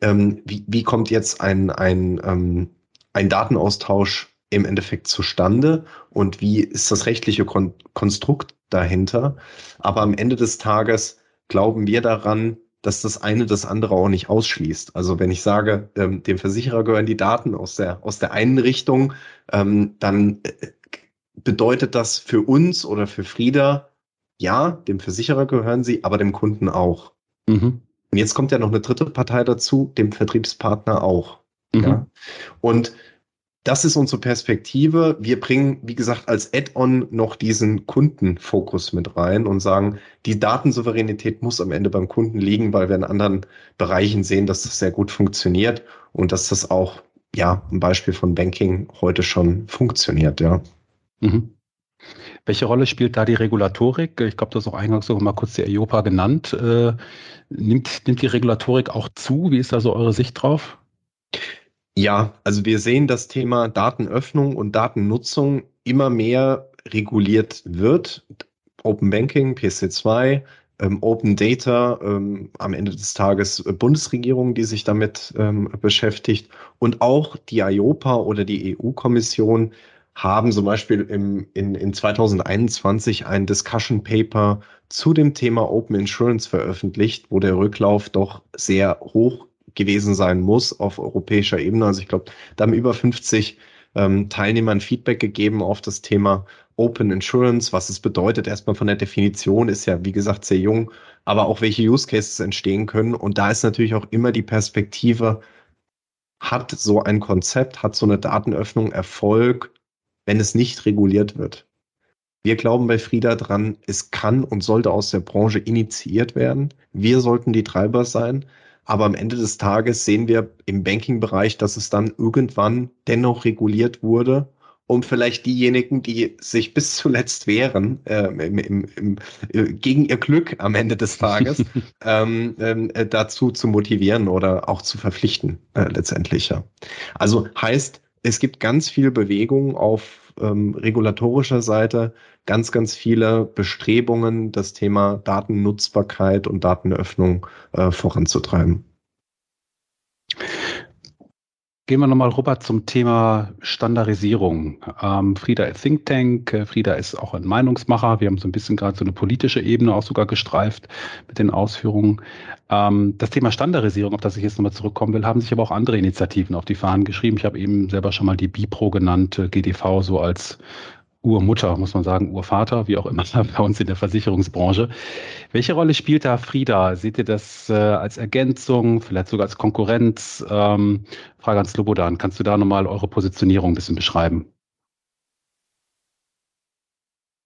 ähm, wie, wie kommt jetzt ein, ein, ähm, ein Datenaustausch im Endeffekt zustande und wie ist das rechtliche Kon Konstrukt dahinter. Aber am Ende des Tages glauben wir daran, dass das eine das andere auch nicht ausschließt. Also wenn ich sage, ähm, dem Versicherer gehören die Daten aus der, aus der einen Richtung, ähm, dann äh, bedeutet das für uns oder für Frieda, ja, dem Versicherer gehören sie, aber dem Kunden auch. Mhm. Und jetzt kommt ja noch eine dritte Partei dazu, dem Vertriebspartner auch. Mhm. Ja? Und das ist unsere Perspektive. Wir bringen, wie gesagt, als Add-on noch diesen Kundenfokus mit rein und sagen, die Datensouveränität muss am Ende beim Kunden liegen, weil wir in anderen Bereichen sehen, dass das sehr gut funktioniert und dass das auch, ja, ein Beispiel von Banking heute schon funktioniert, ja. Mhm. Welche Rolle spielt da die Regulatorik? Ich glaube, das ist auch eingangs sogar mal kurz die EIOPA genannt. Äh, nimmt, nimmt die Regulatorik auch zu? Wie ist da so eure Sicht drauf? Ja, also wir sehen das Thema Datenöffnung und Datennutzung immer mehr reguliert wird. Open Banking, PC2, ähm, Open Data, ähm, am Ende des Tages äh, Bundesregierung, die sich damit ähm, beschäftigt und auch die IOPA oder die EU-Kommission haben zum Beispiel im, in, in 2021 ein Discussion Paper zu dem Thema Open Insurance veröffentlicht, wo der Rücklauf doch sehr hoch gewesen sein muss auf europäischer Ebene. Also ich glaube, da haben über 50 ähm, Teilnehmern Feedback gegeben auf das Thema Open Insurance, was es bedeutet. Erstmal von der Definition ist ja, wie gesagt, sehr jung, aber auch welche Use Cases entstehen können. Und da ist natürlich auch immer die Perspektive, hat so ein Konzept, hat so eine Datenöffnung Erfolg wenn es nicht reguliert wird. Wir glauben bei Frieda dran, es kann und sollte aus der Branche initiiert werden. Wir sollten die Treiber sein. Aber am Ende des Tages sehen wir im Banking-Bereich, dass es dann irgendwann dennoch reguliert wurde, um vielleicht diejenigen, die sich bis zuletzt wehren, äh, im, im, im, äh, gegen ihr Glück am Ende des Tages, ähm, äh, dazu zu motivieren oder auch zu verpflichten, äh, letztendlich. Ja. Also heißt, es gibt ganz viel Bewegung auf ähm, regulatorischer Seite, ganz, ganz viele Bestrebungen, das Thema Datennutzbarkeit und Datenöffnung äh, voranzutreiben. Gehen wir nochmal rüber zum Thema Standardisierung. Ähm, Frieda ist Think Tank, äh, Frieda ist auch ein Meinungsmacher. Wir haben so ein bisschen gerade so eine politische Ebene auch sogar gestreift mit den Ausführungen. Ähm, das Thema Standardisierung, auf das ich jetzt nochmal zurückkommen will, haben sich aber auch andere Initiativen auf die Fahnen geschrieben. Ich habe eben selber schon mal die BIPRO genannt, äh, GDV so als Urmutter, muss man sagen, Urvater, wie auch immer bei uns in der Versicherungsbranche. Welche Rolle spielt da Frieda? Seht ihr das äh, als Ergänzung, vielleicht sogar als Konkurrenz? Ähm, Frage an Slobodan, kannst du da nochmal eure Positionierung ein bisschen beschreiben?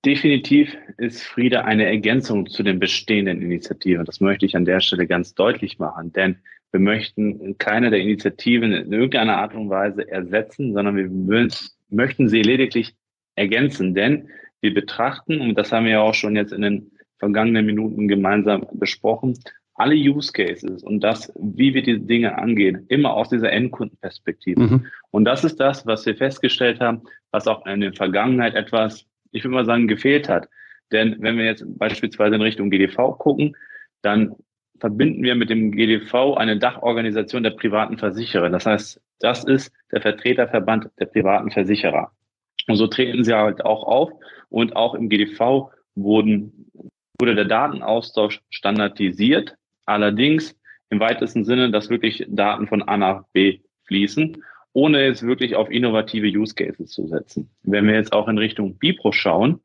Definitiv ist Frieda eine Ergänzung zu den bestehenden Initiativen. Das möchte ich an der Stelle ganz deutlich machen, denn wir möchten keine der Initiativen in irgendeiner Art und Weise ersetzen, sondern wir möchten sie lediglich ergänzen, denn wir betrachten, und das haben wir ja auch schon jetzt in den vergangenen Minuten gemeinsam besprochen, alle Use Cases und das, wie wir die Dinge angehen, immer aus dieser Endkundenperspektive. Mhm. Und das ist das, was wir festgestellt haben, was auch in der Vergangenheit etwas, ich würde mal sagen, gefehlt hat. Denn wenn wir jetzt beispielsweise in Richtung GDV gucken, dann verbinden wir mit dem GDV eine Dachorganisation der privaten Versicherer. Das heißt, das ist der Vertreterverband der privaten Versicherer. Und so treten sie halt auch auf. Und auch im GDV wurden, wurde der Datenaustausch standardisiert. Allerdings im weitesten Sinne, dass wirklich Daten von A nach B fließen, ohne jetzt wirklich auf innovative Use Cases zu setzen. Wenn wir jetzt auch in Richtung Bipro schauen,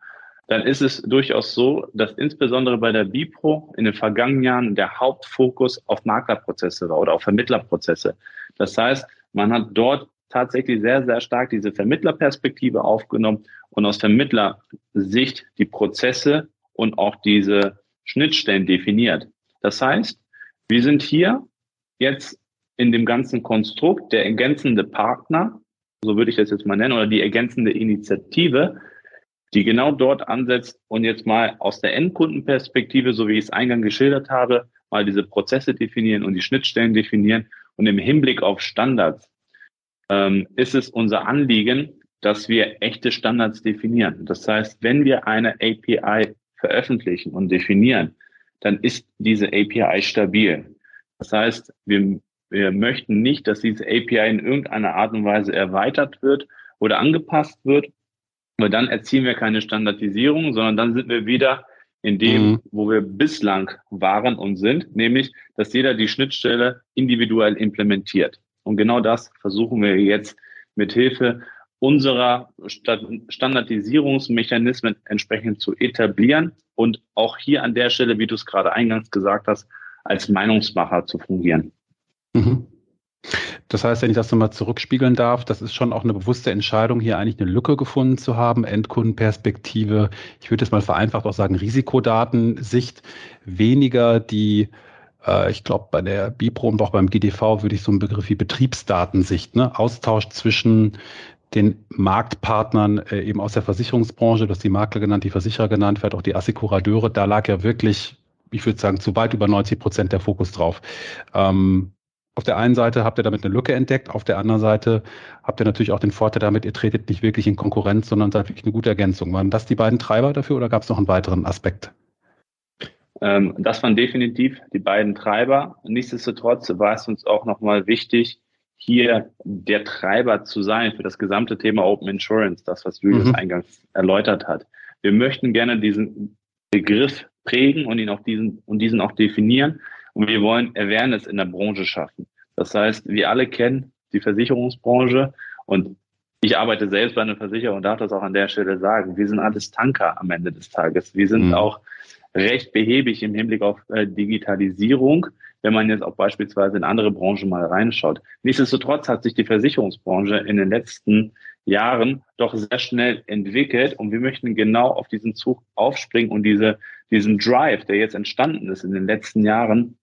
dann ist es durchaus so, dass insbesondere bei der Bipro in den vergangenen Jahren der Hauptfokus auf Maklerprozesse war oder auf Vermittlerprozesse. Das heißt, man hat dort tatsächlich sehr, sehr stark diese Vermittlerperspektive aufgenommen und aus Vermittlersicht die Prozesse und auch diese Schnittstellen definiert. Das heißt, wir sind hier jetzt in dem ganzen Konstrukt der ergänzende Partner, so würde ich das jetzt mal nennen, oder die ergänzende Initiative, die genau dort ansetzt und jetzt mal aus der Endkundenperspektive, so wie ich es eingangs geschildert habe, mal diese Prozesse definieren und die Schnittstellen definieren und im Hinblick auf Standards ähm, ist es unser Anliegen, dass wir echte Standards definieren. Das heißt, wenn wir eine API veröffentlichen und definieren, dann ist diese API stabil. Das heißt, wir, wir möchten nicht, dass diese API in irgendeiner Art und Weise erweitert wird oder angepasst wird, weil dann erzielen wir keine Standardisierung, sondern dann sind wir wieder in dem, mhm. wo wir bislang waren und sind, nämlich, dass jeder die Schnittstelle individuell implementiert. Und genau das versuchen wir jetzt mit Hilfe unserer Standardisierungsmechanismen entsprechend zu etablieren und auch hier an der Stelle, wie du es gerade eingangs gesagt hast, als Meinungsmacher zu fungieren. Mhm. Das heißt, wenn ich das nochmal zurückspiegeln darf, das ist schon auch eine bewusste Entscheidung, hier eigentlich eine Lücke gefunden zu haben, Endkundenperspektive, ich würde jetzt mal vereinfacht auch sagen, Risikodatensicht, weniger die, äh, ich glaube, bei der BIPRO und auch beim GDV würde ich so einen Begriff wie Betriebsdatensicht, ne? Austausch zwischen den Marktpartnern äh, eben aus der Versicherungsbranche, das die Makler genannt, die Versicherer genannt, vielleicht auch die Assekurateure, da lag ja wirklich, ich würde sagen, zu weit über 90 Prozent der Fokus drauf. Ähm, auf der einen Seite habt ihr damit eine Lücke entdeckt, auf der anderen Seite habt ihr natürlich auch den Vorteil damit, ihr tretet nicht wirklich in Konkurrenz, sondern seid wirklich eine gute Ergänzung. Waren das die beiden Treiber dafür oder gab es noch einen weiteren Aspekt? Ähm, das waren definitiv die beiden Treiber. Nichtsdestotrotz war es uns auch nochmal wichtig, hier der Treiber zu sein für das gesamte Thema Open Insurance, das, was Julius mhm. eingangs erläutert hat. Wir möchten gerne diesen Begriff prägen und ihn auch diesen, und diesen auch definieren. Und wir wollen Awareness in der Branche schaffen. Das heißt, wir alle kennen die Versicherungsbranche und ich arbeite selbst bei einer Versicherung und darf das auch an der Stelle sagen. Wir sind alles Tanker am Ende des Tages. Wir sind mhm. auch recht behäbig im Hinblick auf äh, Digitalisierung, wenn man jetzt auch beispielsweise in andere Branchen mal reinschaut. Nichtsdestotrotz hat sich die Versicherungsbranche in den letzten Jahren doch sehr schnell entwickelt und wir möchten genau auf diesen Zug aufspringen und diese, diesen Drive, der jetzt entstanden ist in den letzten Jahren,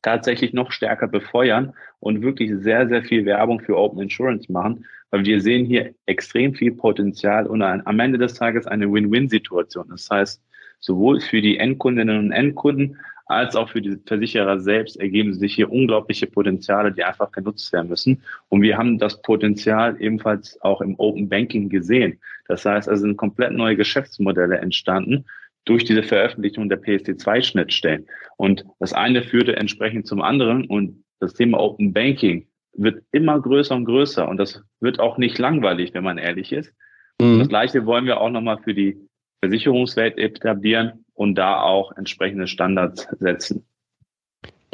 tatsächlich noch stärker befeuern und wirklich sehr, sehr viel Werbung für Open Insurance machen, weil wir sehen hier extrem viel Potenzial und am Ende des Tages eine Win-Win-Situation. Das heißt, sowohl für die Endkundinnen und Endkunden als auch für die Versicherer selbst ergeben sich hier unglaubliche Potenziale, die einfach genutzt werden müssen. Und wir haben das Potenzial ebenfalls auch im Open Banking gesehen. Das heißt, es sind komplett neue Geschäftsmodelle entstanden durch diese Veröffentlichung der PSD2-Schnittstellen. Und das eine führte entsprechend zum anderen und das Thema Open Banking wird immer größer und größer und das wird auch nicht langweilig, wenn man ehrlich ist. Mhm. Das Gleiche wollen wir auch nochmal für die Versicherungswelt etablieren und da auch entsprechende Standards setzen.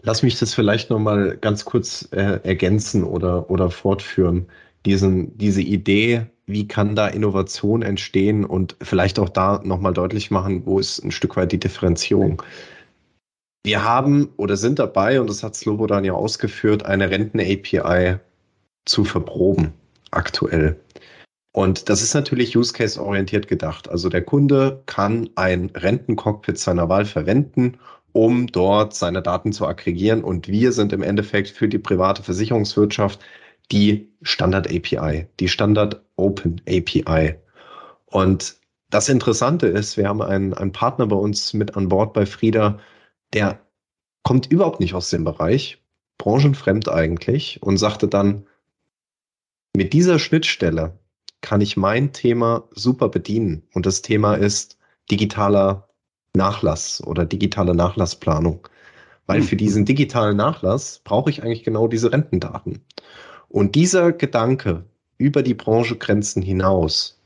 Lass mich das vielleicht nochmal ganz kurz äh, ergänzen oder, oder fortführen. Diesen, diese Idee, wie kann da Innovation entstehen und vielleicht auch da nochmal deutlich machen, wo ist ein Stück weit die Differenzierung. Wir haben oder sind dabei, und das hat Slobodan ja ausgeführt, eine Renten-API zu verproben aktuell. Und das ist natürlich Use Case orientiert gedacht. Also der Kunde kann ein Rentencockpit seiner Wahl verwenden, um dort seine Daten zu aggregieren. Und wir sind im Endeffekt für die private Versicherungswirtschaft die Standard API, die Standard Open API. Und das Interessante ist, wir haben einen, einen Partner bei uns mit an Bord bei Frieda, der kommt überhaupt nicht aus dem Bereich, branchenfremd eigentlich, und sagte dann, mit dieser Schnittstelle kann ich mein Thema super bedienen. Und das Thema ist digitaler Nachlass oder digitale Nachlassplanung. Weil für diesen digitalen Nachlass brauche ich eigentlich genau diese Rentendaten. Und dieser Gedanke über die Branchegrenzen hinaus,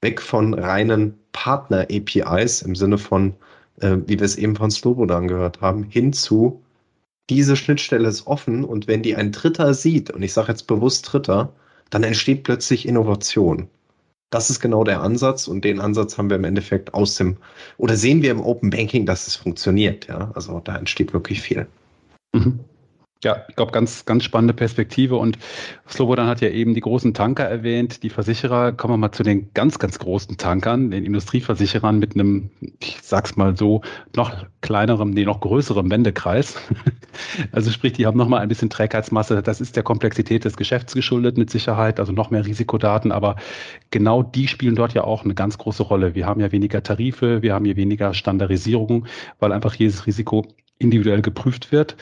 weg von reinen Partner-APIs im Sinne von, äh, wie wir es eben von Slobodan gehört haben, hin zu, diese Schnittstelle ist offen und wenn die ein Dritter sieht, und ich sage jetzt bewusst Dritter, dann entsteht plötzlich Innovation. Das ist genau der Ansatz und den Ansatz haben wir im Endeffekt aus dem, oder sehen wir im Open Banking, dass es funktioniert. Ja, also da entsteht wirklich viel. Mhm. Ja, ich glaube, ganz, ganz spannende Perspektive. Und Slobodan hat ja eben die großen Tanker erwähnt, die Versicherer. Kommen wir mal zu den ganz, ganz großen Tankern, den Industrieversicherern mit einem, ich sag's mal so, noch kleinerem, nee, noch größerem Wendekreis. Also sprich, die haben nochmal ein bisschen Trägheitsmasse. Das ist der Komplexität des Geschäfts geschuldet mit Sicherheit, also noch mehr Risikodaten. Aber genau die spielen dort ja auch eine ganz große Rolle. Wir haben ja weniger Tarife, wir haben hier weniger Standardisierung, weil einfach jedes Risiko individuell geprüft wird.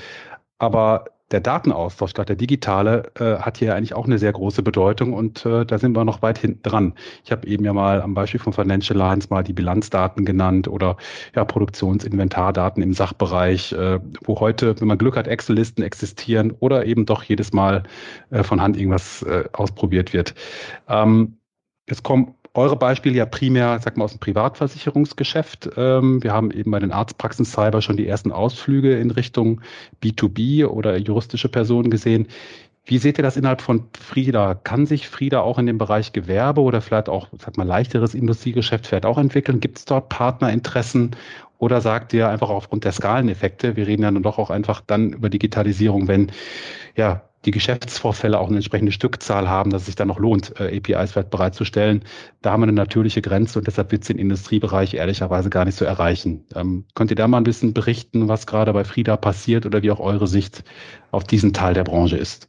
Aber der Datenaustausch, gerade der digitale, äh, hat hier eigentlich auch eine sehr große Bedeutung und äh, da sind wir noch weit hinten dran. Ich habe eben ja mal am Beispiel von Financial Lines mal die Bilanzdaten genannt oder ja Produktionsinventardaten im Sachbereich, äh, wo heute, wenn man Glück hat, Excel-Listen existieren oder eben doch jedes Mal äh, von Hand irgendwas äh, ausprobiert wird. Ähm, jetzt kommen eure Beispiele ja primär, sag mal, aus dem Privatversicherungsgeschäft. Ähm, wir haben eben bei den Arztpraxen Cyber schon die ersten Ausflüge in Richtung B2B oder juristische Personen gesehen. Wie seht ihr das innerhalb von Frieda? Kann sich Frieda auch in dem Bereich Gewerbe oder vielleicht auch, sag mal, leichteres Industriegeschäft vielleicht auch entwickeln? Gibt es dort Partnerinteressen oder sagt ihr einfach aufgrund der Skaleneffekte, wir reden ja dann doch auch einfach dann über Digitalisierung, wenn ja die Geschäftsvorfälle auch eine entsprechende Stückzahl haben, dass es sich dann noch lohnt, äh, APIs bereitzustellen. Da haben wir eine natürliche Grenze und deshalb wird es den Industriebereich ehrlicherweise gar nicht so erreichen. Ähm, könnt ihr da mal ein bisschen berichten, was gerade bei Frieda passiert oder wie auch eure Sicht auf diesen Teil der Branche ist?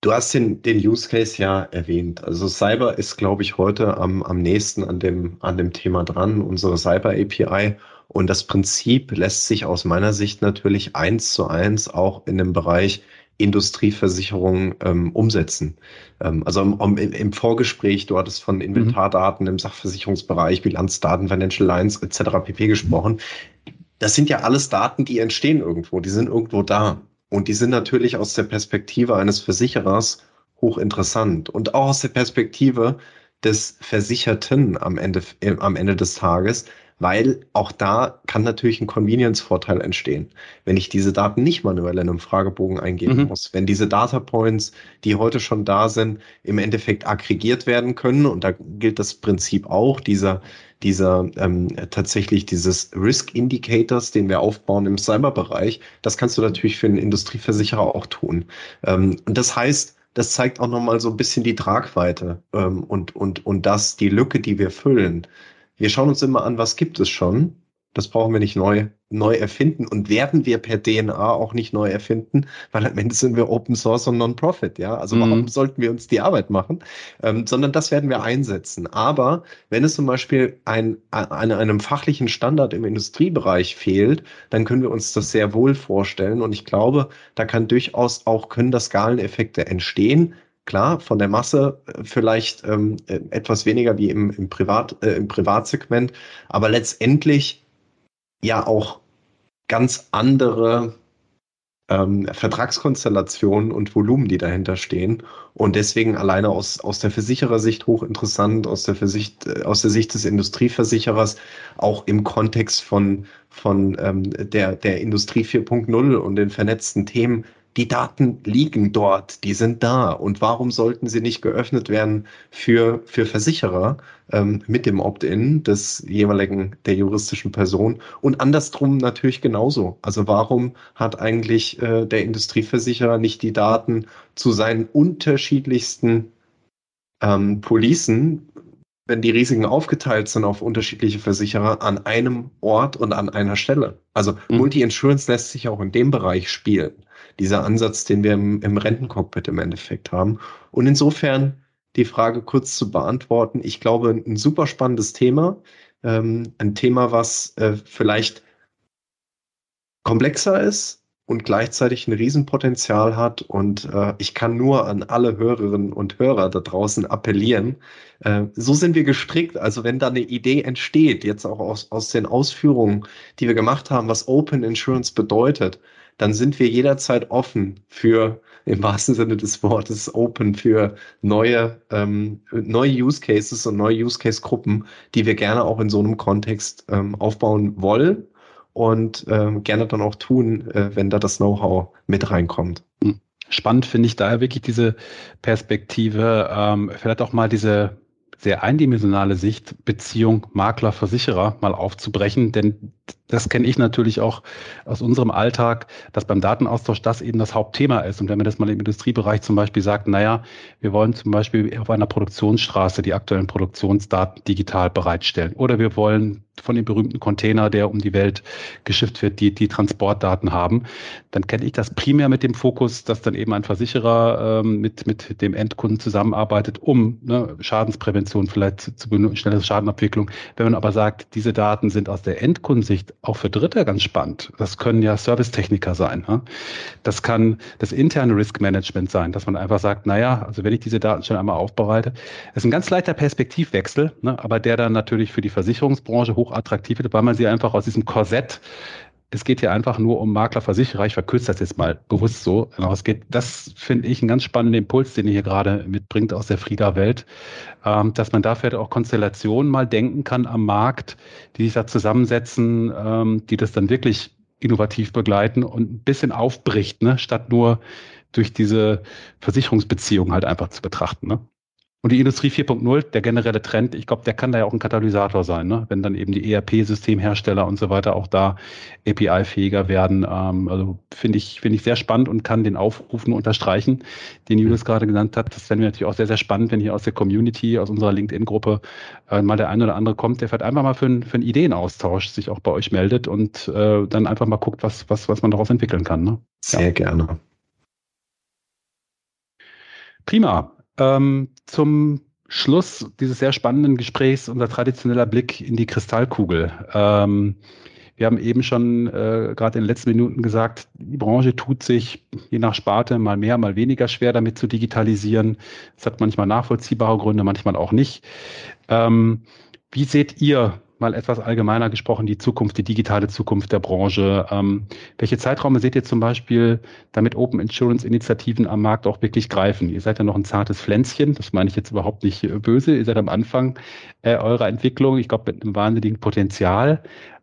Du hast den, den Use Case ja erwähnt. Also Cyber ist, glaube ich, heute am, am nächsten an dem, an dem Thema dran, unsere Cyber API. Und das Prinzip lässt sich aus meiner Sicht natürlich eins zu eins auch in dem Bereich Industrieversicherung ähm, umsetzen. Ähm, also im, im, Vorgespräch, du hattest von Inventardaten im Sachversicherungsbereich, Bilanzdaten, Financial Lines etc. pp gesprochen. Das sind ja alles Daten, die entstehen irgendwo, die sind irgendwo da. Und die sind natürlich aus der Perspektive eines Versicherers hochinteressant und auch aus der Perspektive des Versicherten am Ende, äh, am Ende des Tages, weil auch da kann natürlich ein Convenience-Vorteil entstehen, wenn ich diese Daten nicht manuell in einem Fragebogen eingeben mhm. muss. Wenn diese Data Points, die heute schon da sind, im Endeffekt aggregiert werden können und da gilt das Prinzip auch dieser dieser ähm, tatsächlich dieses Risk Indicators, den wir aufbauen im Cyberbereich, das kannst du natürlich für einen Industrieversicherer auch tun. Ähm, und das heißt, das zeigt auch nochmal so ein bisschen die Tragweite ähm, und, und, und das, die Lücke, die wir füllen. Wir schauen uns immer an, was gibt es schon. Das brauchen wir nicht neu, neu erfinden und werden wir per DNA auch nicht neu erfinden, weil am Ende sind wir Open Source und Non-Profit, ja. Also mhm. warum sollten wir uns die Arbeit machen? Ähm, sondern das werden wir einsetzen. Aber wenn es zum Beispiel ein, an einem fachlichen Standard im Industriebereich fehlt, dann können wir uns das sehr wohl vorstellen. Und ich glaube, da kann durchaus auch, können da Skaleneffekte entstehen, Klar, von der Masse äh, vielleicht ähm, äh, etwas weniger wie im, im, Privat, äh, im Privatsegment, aber letztendlich ja auch ganz andere ähm, Vertragskonstellationen und Volumen, die dahinter stehen. Und deswegen alleine aus, aus der Versicherersicht hochinteressant, aus der, Versicht, äh, aus der Sicht des Industrieversicherers, auch im Kontext von, von ähm, der, der Industrie 4.0 und den vernetzten Themen die Daten liegen dort, die sind da. Und warum sollten sie nicht geöffnet werden für, für Versicherer ähm, mit dem Opt-in des jeweiligen, der juristischen Person? Und andersrum natürlich genauso. Also warum hat eigentlich äh, der Industrieversicherer nicht die Daten zu seinen unterschiedlichsten ähm, Policen, wenn die Risiken aufgeteilt sind auf unterschiedliche Versicherer an einem Ort und an einer Stelle. Also mhm. Multi-Insurance lässt sich auch in dem Bereich spielen dieser Ansatz, den wir im, im Rentencockpit im Endeffekt haben. Und insofern die Frage kurz zu beantworten. Ich glaube, ein super spannendes Thema. Ähm, ein Thema, was äh, vielleicht komplexer ist und gleichzeitig ein Riesenpotenzial hat. Und äh, ich kann nur an alle Hörerinnen und Hörer da draußen appellieren. Äh, so sind wir gestrickt. Also wenn da eine Idee entsteht, jetzt auch aus, aus den Ausführungen, die wir gemacht haben, was Open Insurance bedeutet, dann sind wir jederzeit offen für, im wahrsten Sinne des Wortes, open für neue, ähm, neue Use Cases und neue Use Case Gruppen, die wir gerne auch in so einem Kontext ähm, aufbauen wollen und ähm, gerne dann auch tun, äh, wenn da das Know-how mit reinkommt. Hm. Spannend finde ich daher wirklich diese Perspektive, ähm, vielleicht auch mal diese sehr eindimensionale Sicht Beziehung Makler-Versicherer mal aufzubrechen, denn das kenne ich natürlich auch aus unserem Alltag, dass beim Datenaustausch das eben das Hauptthema ist. Und wenn man das mal im Industriebereich zum Beispiel sagt, naja, wir wollen zum Beispiel auf einer Produktionsstraße die aktuellen Produktionsdaten digital bereitstellen. Oder wir wollen von dem berühmten Container, der um die Welt geschifft wird, die, die Transportdaten haben, dann kenne ich das primär mit dem Fokus, dass dann eben ein Versicherer ähm, mit, mit dem Endkunden zusammenarbeitet, um ne, Schadensprävention vielleicht zu, zu schnelle Schadenabwicklung. Wenn man aber sagt, diese Daten sind aus der Endkundensicht auch für Dritte ganz spannend. Das können ja Servicetechniker sein. Ne? Das kann das interne Risk Management sein, dass man einfach sagt, naja, also wenn ich diese Daten schon einmal aufbereite, ist ein ganz leichter Perspektivwechsel, ne? aber der dann natürlich für die Versicherungsbranche hoch wird, weil man sie einfach aus diesem Korsett es geht hier einfach nur um Maklerversicherer. Ich verkürze das jetzt mal bewusst so. Genau, es geht, das finde ich einen ganz spannenden Impuls, den ihr hier gerade mitbringt aus der Frieda-Welt, ähm, dass man dafür auch Konstellationen mal denken kann am Markt, die sich da zusammensetzen, ähm, die das dann wirklich innovativ begleiten und ein bisschen aufbricht, ne, statt nur durch diese Versicherungsbeziehung halt einfach zu betrachten. Ne? Und die Industrie 4.0, der generelle Trend, ich glaube, der kann da ja auch ein Katalysator sein, ne? wenn dann eben die ERP-Systemhersteller und so weiter auch da API-fähiger werden. Ähm, also finde ich, finde ich sehr spannend und kann den Aufruf nur unterstreichen, den Julius gerade genannt hat. Das fände wir natürlich auch sehr, sehr spannend, wenn hier aus der Community, aus unserer LinkedIn-Gruppe äh, mal der eine oder andere kommt, der vielleicht einfach mal für, ein, für einen Ideenaustausch sich auch bei euch meldet und äh, dann einfach mal guckt, was, was, was man daraus entwickeln kann. Ne? Sehr ja. gerne. Prima. Ähm, zum Schluss dieses sehr spannenden Gesprächs unser traditioneller Blick in die Kristallkugel. Ähm, wir haben eben schon äh, gerade in den letzten Minuten gesagt, die Branche tut sich je nach Sparte mal mehr, mal weniger schwer damit zu digitalisieren. Es hat manchmal nachvollziehbare Gründe, manchmal auch nicht. Ähm, wie seht ihr mal etwas allgemeiner gesprochen, die Zukunft, die digitale Zukunft der Branche. Ähm, welche Zeiträume seht ihr zum Beispiel, damit Open Insurance Initiativen am Markt auch wirklich greifen? Ihr seid ja noch ein zartes Pflänzchen, das meine ich jetzt überhaupt nicht böse. Ihr seid am Anfang äh, eurer Entwicklung, ich glaube, mit einem wahnsinnigen Potenzial.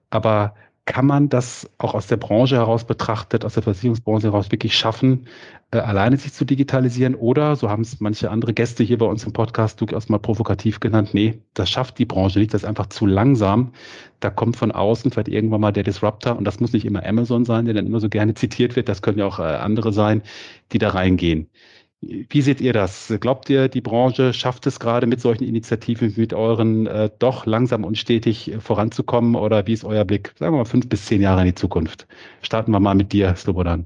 Aber kann man das auch aus der Branche heraus betrachtet, aus der Versicherungsbranche heraus wirklich schaffen, äh, alleine sich zu digitalisieren? Oder, so haben es manche andere Gäste hier bei uns im Podcast durchaus mal provokativ genannt, nee, das schafft die Branche nicht, das ist einfach zu langsam. Da kommt von außen vielleicht irgendwann mal der Disruptor und das muss nicht immer Amazon sein, der dann immer so gerne zitiert wird, das können ja auch äh, andere sein, die da reingehen. Wie seht ihr das? Glaubt ihr, die Branche schafft es gerade mit solchen Initiativen, mit euren äh, doch langsam und stetig äh, voranzukommen? Oder wie ist euer Blick? Sagen wir mal fünf bis zehn Jahre in die Zukunft. Starten wir mal mit dir, Slobodan.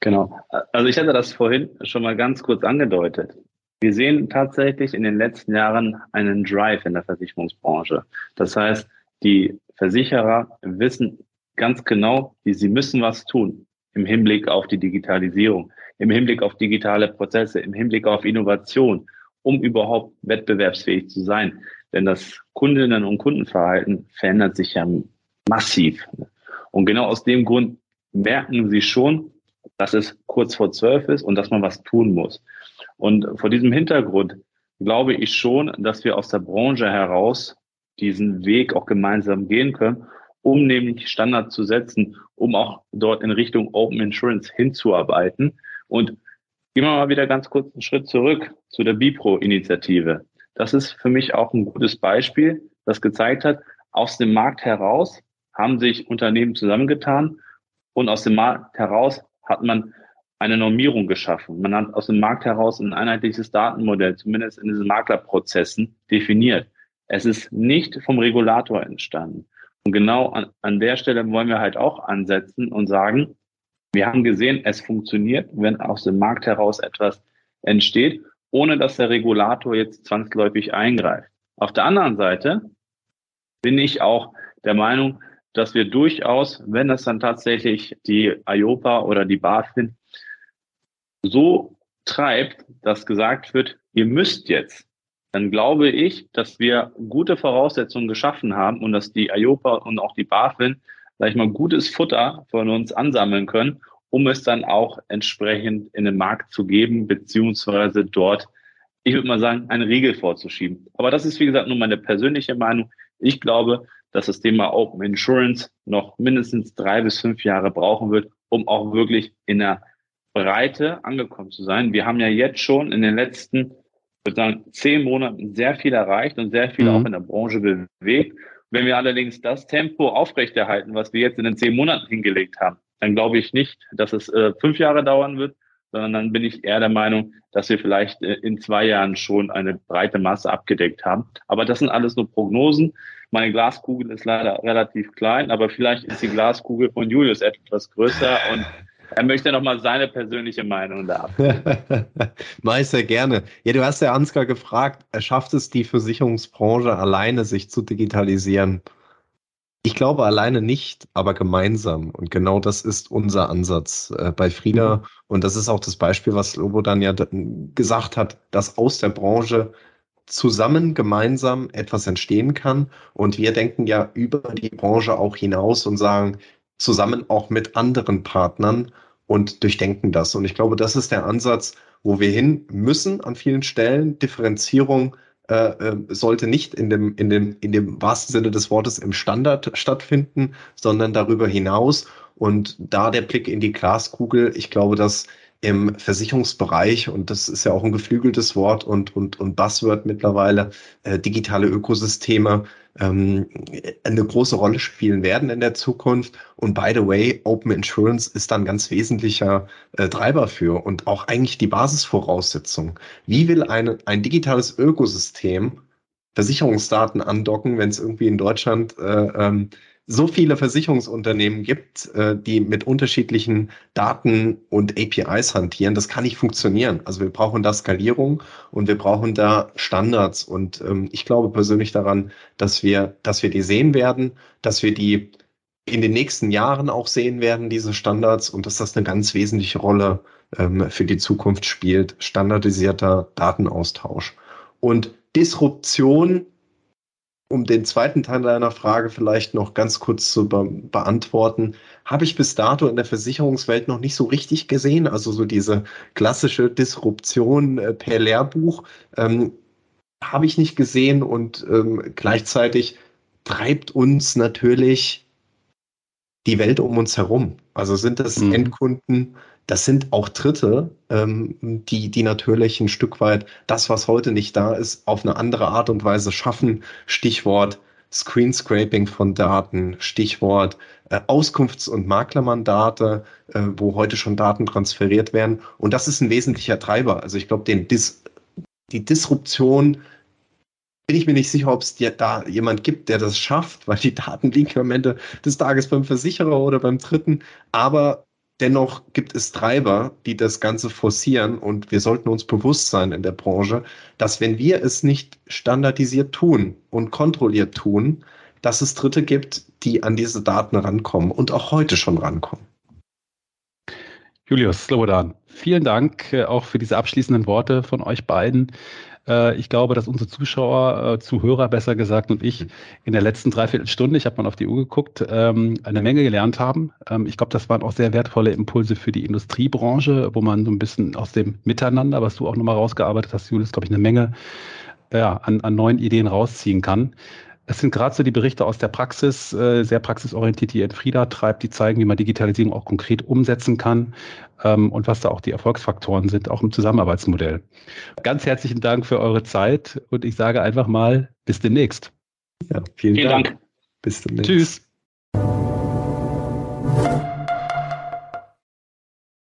Genau. Also ich hatte das vorhin schon mal ganz kurz angedeutet. Wir sehen tatsächlich in den letzten Jahren einen Drive in der Versicherungsbranche. Das heißt, die Versicherer wissen ganz genau, sie müssen was tun im Hinblick auf die Digitalisierung im Hinblick auf digitale Prozesse, im Hinblick auf Innovation, um überhaupt wettbewerbsfähig zu sein. Denn das Kundinnen- und Kundenverhalten verändert sich ja massiv. Und genau aus dem Grund merken sie schon, dass es kurz vor zwölf ist und dass man was tun muss. Und vor diesem Hintergrund glaube ich schon, dass wir aus der Branche heraus diesen Weg auch gemeinsam gehen können, um nämlich Standard zu setzen, um auch dort in Richtung Open Insurance hinzuarbeiten. Und gehen wir mal wieder ganz kurz einen Schritt zurück zu der Bipro-Initiative. Das ist für mich auch ein gutes Beispiel, das gezeigt hat, aus dem Markt heraus haben sich Unternehmen zusammengetan und aus dem Markt heraus hat man eine Normierung geschaffen. Man hat aus dem Markt heraus ein einheitliches Datenmodell, zumindest in diesen Maklerprozessen, definiert. Es ist nicht vom Regulator entstanden. Und genau an, an der Stelle wollen wir halt auch ansetzen und sagen, wir haben gesehen, es funktioniert, wenn aus dem Markt heraus etwas entsteht, ohne dass der Regulator jetzt zwangsläufig eingreift. Auf der anderen Seite bin ich auch der Meinung, dass wir durchaus, wenn es dann tatsächlich die IOPA oder die BaFin so treibt, dass gesagt wird, ihr müsst jetzt, dann glaube ich, dass wir gute Voraussetzungen geschaffen haben und dass die IOPA und auch die BaFin sag ich mal, gutes Futter von uns ansammeln können, um es dann auch entsprechend in den Markt zu geben, beziehungsweise dort, ich würde mal sagen, eine Regel vorzuschieben. Aber das ist, wie gesagt, nur meine persönliche Meinung. Ich glaube, dass das Thema Open Insurance noch mindestens drei bis fünf Jahre brauchen wird, um auch wirklich in der Breite angekommen zu sein. Wir haben ja jetzt schon in den letzten, ich würde sagen, zehn Monaten sehr viel erreicht und sehr viel mhm. auch in der Branche bewegt. Wenn wir allerdings das Tempo aufrechterhalten, was wir jetzt in den zehn Monaten hingelegt haben, dann glaube ich nicht, dass es äh, fünf Jahre dauern wird, sondern dann bin ich eher der Meinung, dass wir vielleicht äh, in zwei Jahren schon eine breite Masse abgedeckt haben. Aber das sind alles nur Prognosen. Meine Glaskugel ist leider relativ klein, aber vielleicht ist die Glaskugel von Julius etwas größer und er möchte nochmal seine persönliche Meinung da Meister gerne. Ja, du hast ja Ansgar gefragt, schafft es die Versicherungsbranche alleine, sich zu digitalisieren? Ich glaube alleine nicht, aber gemeinsam. Und genau das ist unser Ansatz äh, bei Frieda. Und das ist auch das Beispiel, was Lobo dann ja gesagt hat, dass aus der Branche zusammen gemeinsam etwas entstehen kann. Und wir denken ja über die Branche auch hinaus und sagen, zusammen auch mit anderen Partnern und durchdenken das. Und ich glaube, das ist der Ansatz, wo wir hin müssen an vielen Stellen. Differenzierung äh, äh, sollte nicht in dem, in, dem, in dem wahrsten Sinne des Wortes im Standard stattfinden, sondern darüber hinaus. Und da der Blick in die Glaskugel, ich glaube, dass im Versicherungsbereich, und das ist ja auch ein geflügeltes Wort und, und, und Buzzword mittlerweile, äh, digitale Ökosysteme ähm, eine große Rolle spielen werden in der Zukunft. Und by the way, Open Insurance ist dann ganz wesentlicher äh, Treiber für und auch eigentlich die Basisvoraussetzung. Wie will eine, ein digitales Ökosystem Versicherungsdaten andocken, wenn es irgendwie in Deutschland äh, ähm, so viele Versicherungsunternehmen gibt, äh, die mit unterschiedlichen Daten und APIs hantieren, das kann nicht funktionieren. Also wir brauchen da Skalierung und wir brauchen da Standards. Und ähm, ich glaube persönlich daran, dass wir, dass wir die sehen werden, dass wir die in den nächsten Jahren auch sehen werden, diese Standards, und dass das eine ganz wesentliche Rolle ähm, für die Zukunft spielt. Standardisierter Datenaustausch. Und Disruption um den zweiten Teil deiner Frage vielleicht noch ganz kurz zu be beantworten, habe ich bis dato in der Versicherungswelt noch nicht so richtig gesehen. Also so diese klassische Disruption äh, per Lehrbuch ähm, habe ich nicht gesehen und ähm, gleichzeitig treibt uns natürlich die Welt um uns herum. Also sind das mhm. Endkunden, das sind auch Dritte, ähm, die, die natürlich ein Stück weit das, was heute nicht da ist, auf eine andere Art und Weise schaffen. Stichwort Screenscraping von Daten, Stichwort äh, Auskunfts- und Maklermandate, äh, wo heute schon Daten transferiert werden. Und das ist ein wesentlicher Treiber. Also ich glaube, den Dis die Disruption bin ich mir nicht sicher, ob es da jemand gibt, der das schafft, weil die Daten liegen am Ende des Tages beim Versicherer oder beim Dritten. Aber Dennoch gibt es Treiber, die das Ganze forcieren und wir sollten uns bewusst sein in der Branche, dass wenn wir es nicht standardisiert tun und kontrolliert tun, dass es Dritte gibt, die an diese Daten rankommen und auch heute schon rankommen. Julius Slobodan, vielen Dank äh, auch für diese abschließenden Worte von euch beiden. Äh, ich glaube, dass unsere Zuschauer, äh, Zuhörer besser gesagt und ich in der letzten Dreiviertelstunde, ich habe mal auf die Uhr geguckt, ähm, eine Menge gelernt haben. Ähm, ich glaube, das waren auch sehr wertvolle Impulse für die Industriebranche, wo man so ein bisschen aus dem Miteinander, was du auch nochmal rausgearbeitet hast, Julius, glaube ich, eine Menge ja, an, an neuen Ideen rausziehen kann. Es sind gerade so die Berichte aus der Praxis, äh, sehr praxisorientiert, die Frieda treibt, die zeigen, wie man Digitalisierung auch konkret umsetzen kann ähm, und was da auch die Erfolgsfaktoren sind, auch im Zusammenarbeitsmodell. Ganz herzlichen Dank für eure Zeit und ich sage einfach mal bis demnächst. Ja, vielen, vielen Dank. Dank. Bis demnächst. Tschüss.